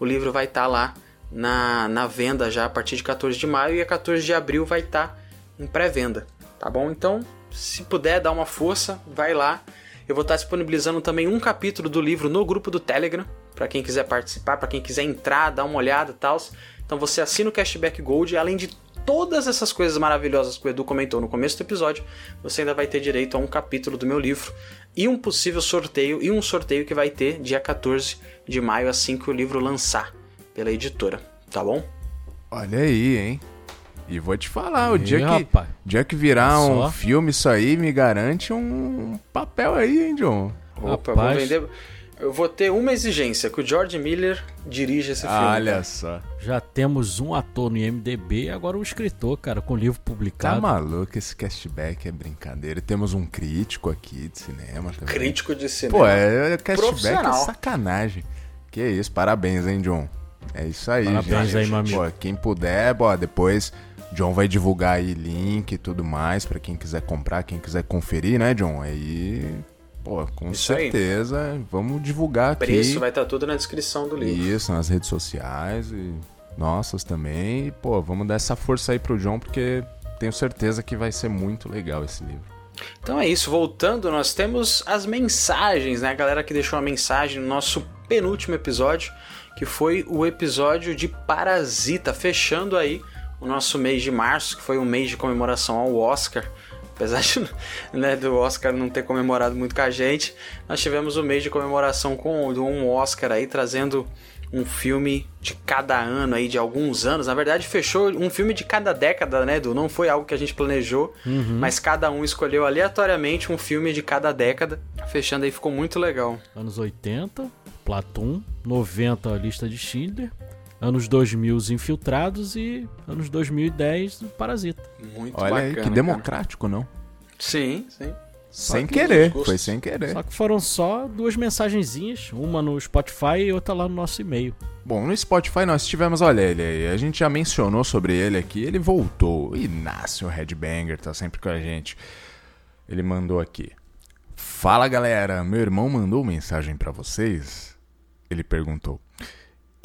O livro vai estar tá lá na, na venda já a partir de 14 de maio e a 14 de abril vai estar tá em pré-venda, tá bom? Então, se puder dar uma força, vai lá. Eu vou estar disponibilizando também um capítulo do livro no grupo do Telegram, para quem quiser participar, para quem quiser entrar, dar uma olhada e tal. Então você assina o Cashback Gold, além de todas essas coisas maravilhosas que o Edu comentou no começo do episódio, você ainda vai ter direito a um capítulo do meu livro e um possível sorteio, e um sorteio que vai ter dia 14 de maio, assim que o livro lançar pela editora, tá bom? Olha aí, hein? E vou te falar, o dia, que, dia que virar um filme, isso aí me garante um papel aí, hein, John? Opa, Rapaz. vou vender. Eu vou ter uma exigência, que o George Miller dirija esse filme. Olha só. Já temos um ator no IMDB e agora um escritor, cara, com livro publicado. Tá maluco, esse cashback é brincadeira. Temos um crítico aqui de cinema também. Crítico de cinema. Pô, é, é cashback é sacanagem. Que isso, parabéns, hein, John? É isso aí, parabéns gente. aí, meu amigo. Pô, quem puder, bom, depois John vai divulgar aí link e tudo mais para quem quiser comprar, quem quiser conferir, né, John? Aí Pô, com Isso certeza. Aí. Vamos divulgar aqui. Preço vai estar tá tudo na descrição do livro. Isso, nas redes sociais e nossas também. E, pô, vamos dar essa força aí pro John, porque tenho certeza que vai ser muito legal esse livro. Então é isso, voltando, nós temos as mensagens, né? A galera que deixou uma mensagem no nosso penúltimo episódio, que foi o episódio de Parasita, fechando aí o nosso mês de março, que foi um mês de comemoração ao Oscar. Apesar de, né, do Oscar não ter comemorado muito com a gente, nós tivemos o mês de comemoração com um Oscar aí trazendo um filme de cada ano aí, de alguns anos. Na verdade, fechou um filme de cada década, né, Edu? Não foi algo que a gente planejou, uhum. mas cada um escolheu aleatoriamente um filme de cada década. Fechando aí, ficou muito legal. Anos 80, Platum, 90, a lista de Schindler, anos 2000 os Infiltrados e anos 2010 o Parasita. Muito Olha bacana, aí, que democrático, cara. não? Sim, sim. Sem querer, foi sem querer. Só que foram só duas mensagenzinhas, uma no Spotify e outra lá no nosso e-mail. Bom, no Spotify nós tivemos, olha ele aí, a gente já mencionou sobre ele aqui, ele voltou. Inácio Headbanger tá sempre com a gente. Ele mandou aqui. Fala galera, meu irmão mandou mensagem para vocês. Ele perguntou: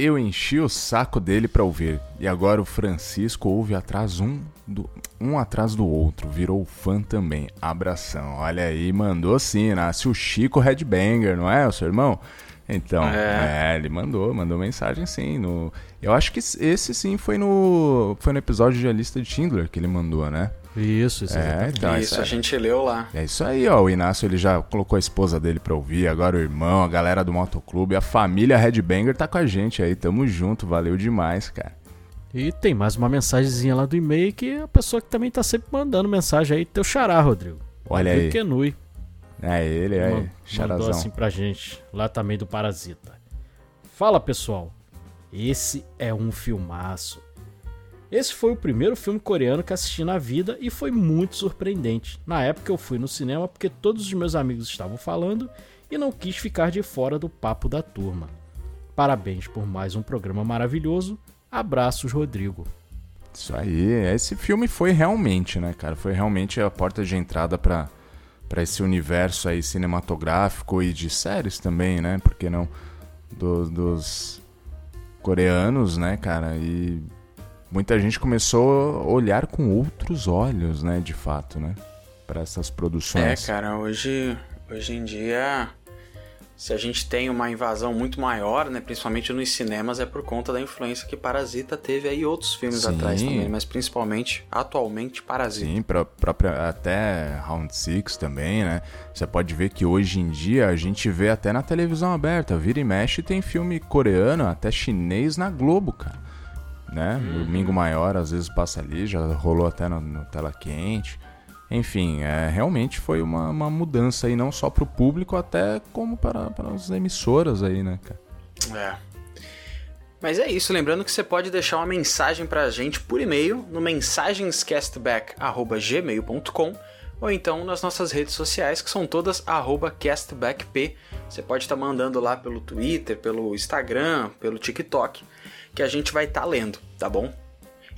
eu enchi o saco dele pra ouvir. E agora o Francisco ouve atrás um, do, um atrás do outro. Virou fã também. Abração. Olha aí, mandou sim. Nasce o Chico Headbanger, não é, o seu irmão? Então, é. é. ele mandou, mandou mensagem sim. No... Eu acho que esse sim foi no, foi no episódio de A Lista de Schindler que ele mandou, né? Isso, isso. É, então, isso, isso a gente leu lá. É isso aí, ó. O Inácio ele já colocou a esposa dele pra ouvir, agora o irmão, a galera do motoclube, a família Redbanger tá com a gente aí. Tamo junto, valeu demais, cara. E tem mais uma mensagenzinha lá do e-mail que a pessoa que também tá sempre mandando mensagem aí, teu xará, Rodrigo. Olha Rodrigo aí. Kenui. É ele, é. Charazão. Mandou assim pra gente, lá também do Parasita. Fala, pessoal. Esse é um filmaço. Esse foi o primeiro filme coreano que assisti na vida e foi muito surpreendente. Na época eu fui no cinema porque todos os meus amigos estavam falando e não quis ficar de fora do papo da turma. Parabéns por mais um programa maravilhoso. Abraços, Rodrigo. Isso aí, esse filme foi realmente, né, cara? Foi realmente a porta de entrada para para esse universo aí cinematográfico e de séries também, né? Porque não dos, dos coreanos, né, cara? E muita gente começou a olhar com outros olhos, né, de fato, né, para essas produções. É, cara, hoje, hoje em dia, se a gente tem uma invasão muito maior, né, principalmente nos cinemas, é por conta da influência que Parasita teve aí outros filmes Sim. atrás também, mas principalmente, atualmente, Parasita. Sim, pra, própria, até Round Six também, né, você pode ver que hoje em dia a gente vê até na televisão aberta, vira e mexe tem filme coreano, até chinês na Globo, cara né? Uhum. Domingo Maior às vezes passa ali, já rolou até no, no Tela Quente. Enfim, é, realmente foi uma, uma mudança aí, não só para o público, até como para, para as emissoras aí, né, cara? É. Mas é isso, lembrando que você pode deixar uma mensagem para a gente por e-mail no mensagenscastback.gmail.com ou então nas nossas redes sociais, que são todas castbackp. Você pode estar tá mandando lá pelo Twitter, pelo Instagram, pelo TikTok que a gente vai estar tá lendo, tá bom?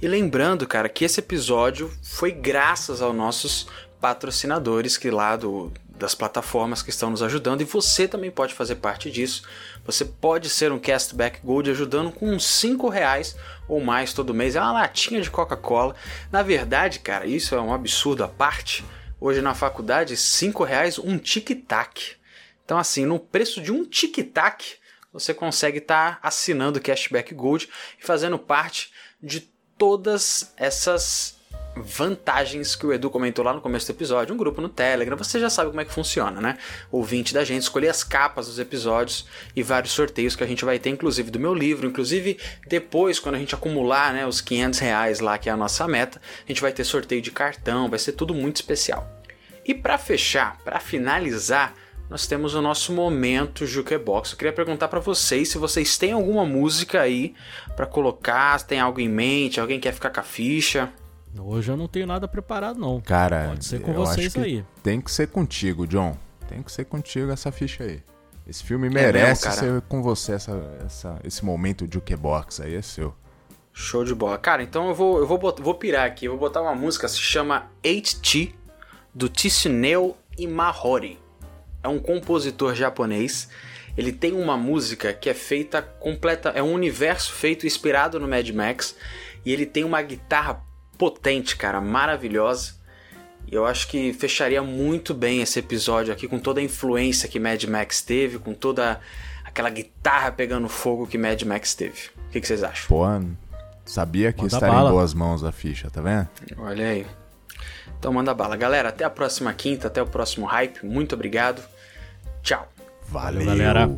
E lembrando, cara, que esse episódio foi graças aos nossos patrocinadores que lá do, das plataformas que estão nos ajudando e você também pode fazer parte disso. Você pode ser um Castback Gold ajudando com uns 5 reais ou mais todo mês. É uma latinha de Coca-Cola. Na verdade, cara, isso é um absurdo à parte. Hoje na faculdade, 5 reais um tic-tac. Então assim, no preço de um tic-tac, você consegue estar tá assinando Cashback Gold e fazendo parte de todas essas vantagens que o Edu comentou lá no começo do episódio, um grupo no Telegram, você já sabe como é que funciona, né? Ouvinte da gente, escolher as capas dos episódios e vários sorteios que a gente vai ter, inclusive do meu livro, inclusive depois, quando a gente acumular né, os 500 reais lá, que é a nossa meta, a gente vai ter sorteio de cartão, vai ser tudo muito especial. E para fechar, para finalizar, nós temos o nosso momento Jukebox. Eu queria perguntar para vocês se vocês têm alguma música aí para colocar, se tem algo em mente, alguém quer ficar com a ficha. Hoje eu não tenho nada preparado não. Cara, pode ser com vocês aí. Tem que ser contigo, John. Tem que ser contigo essa ficha aí. Esse filme merece é mesmo, ser com você essa, essa, esse momento Jukebox aí é seu. Show de bola. Cara, então eu vou, eu vou, vou pirar aqui. Eu vou botar uma música se chama HT do Tsuneo Imahori é um compositor japonês. Ele tem uma música que é feita completa, é um universo feito inspirado no Mad Max e ele tem uma guitarra potente, cara, maravilhosa. E eu acho que fecharia muito bem esse episódio aqui com toda a influência que Mad Max teve, com toda aquela guitarra pegando fogo que Mad Max teve. O que, que vocês acham? Pô, sabia que Manda estaria bala. em boas mãos a ficha, tá vendo? Olha aí. Então manda bala. Galera, até a próxima quinta, até o próximo hype. Muito obrigado. Tchau. Valeu, galera.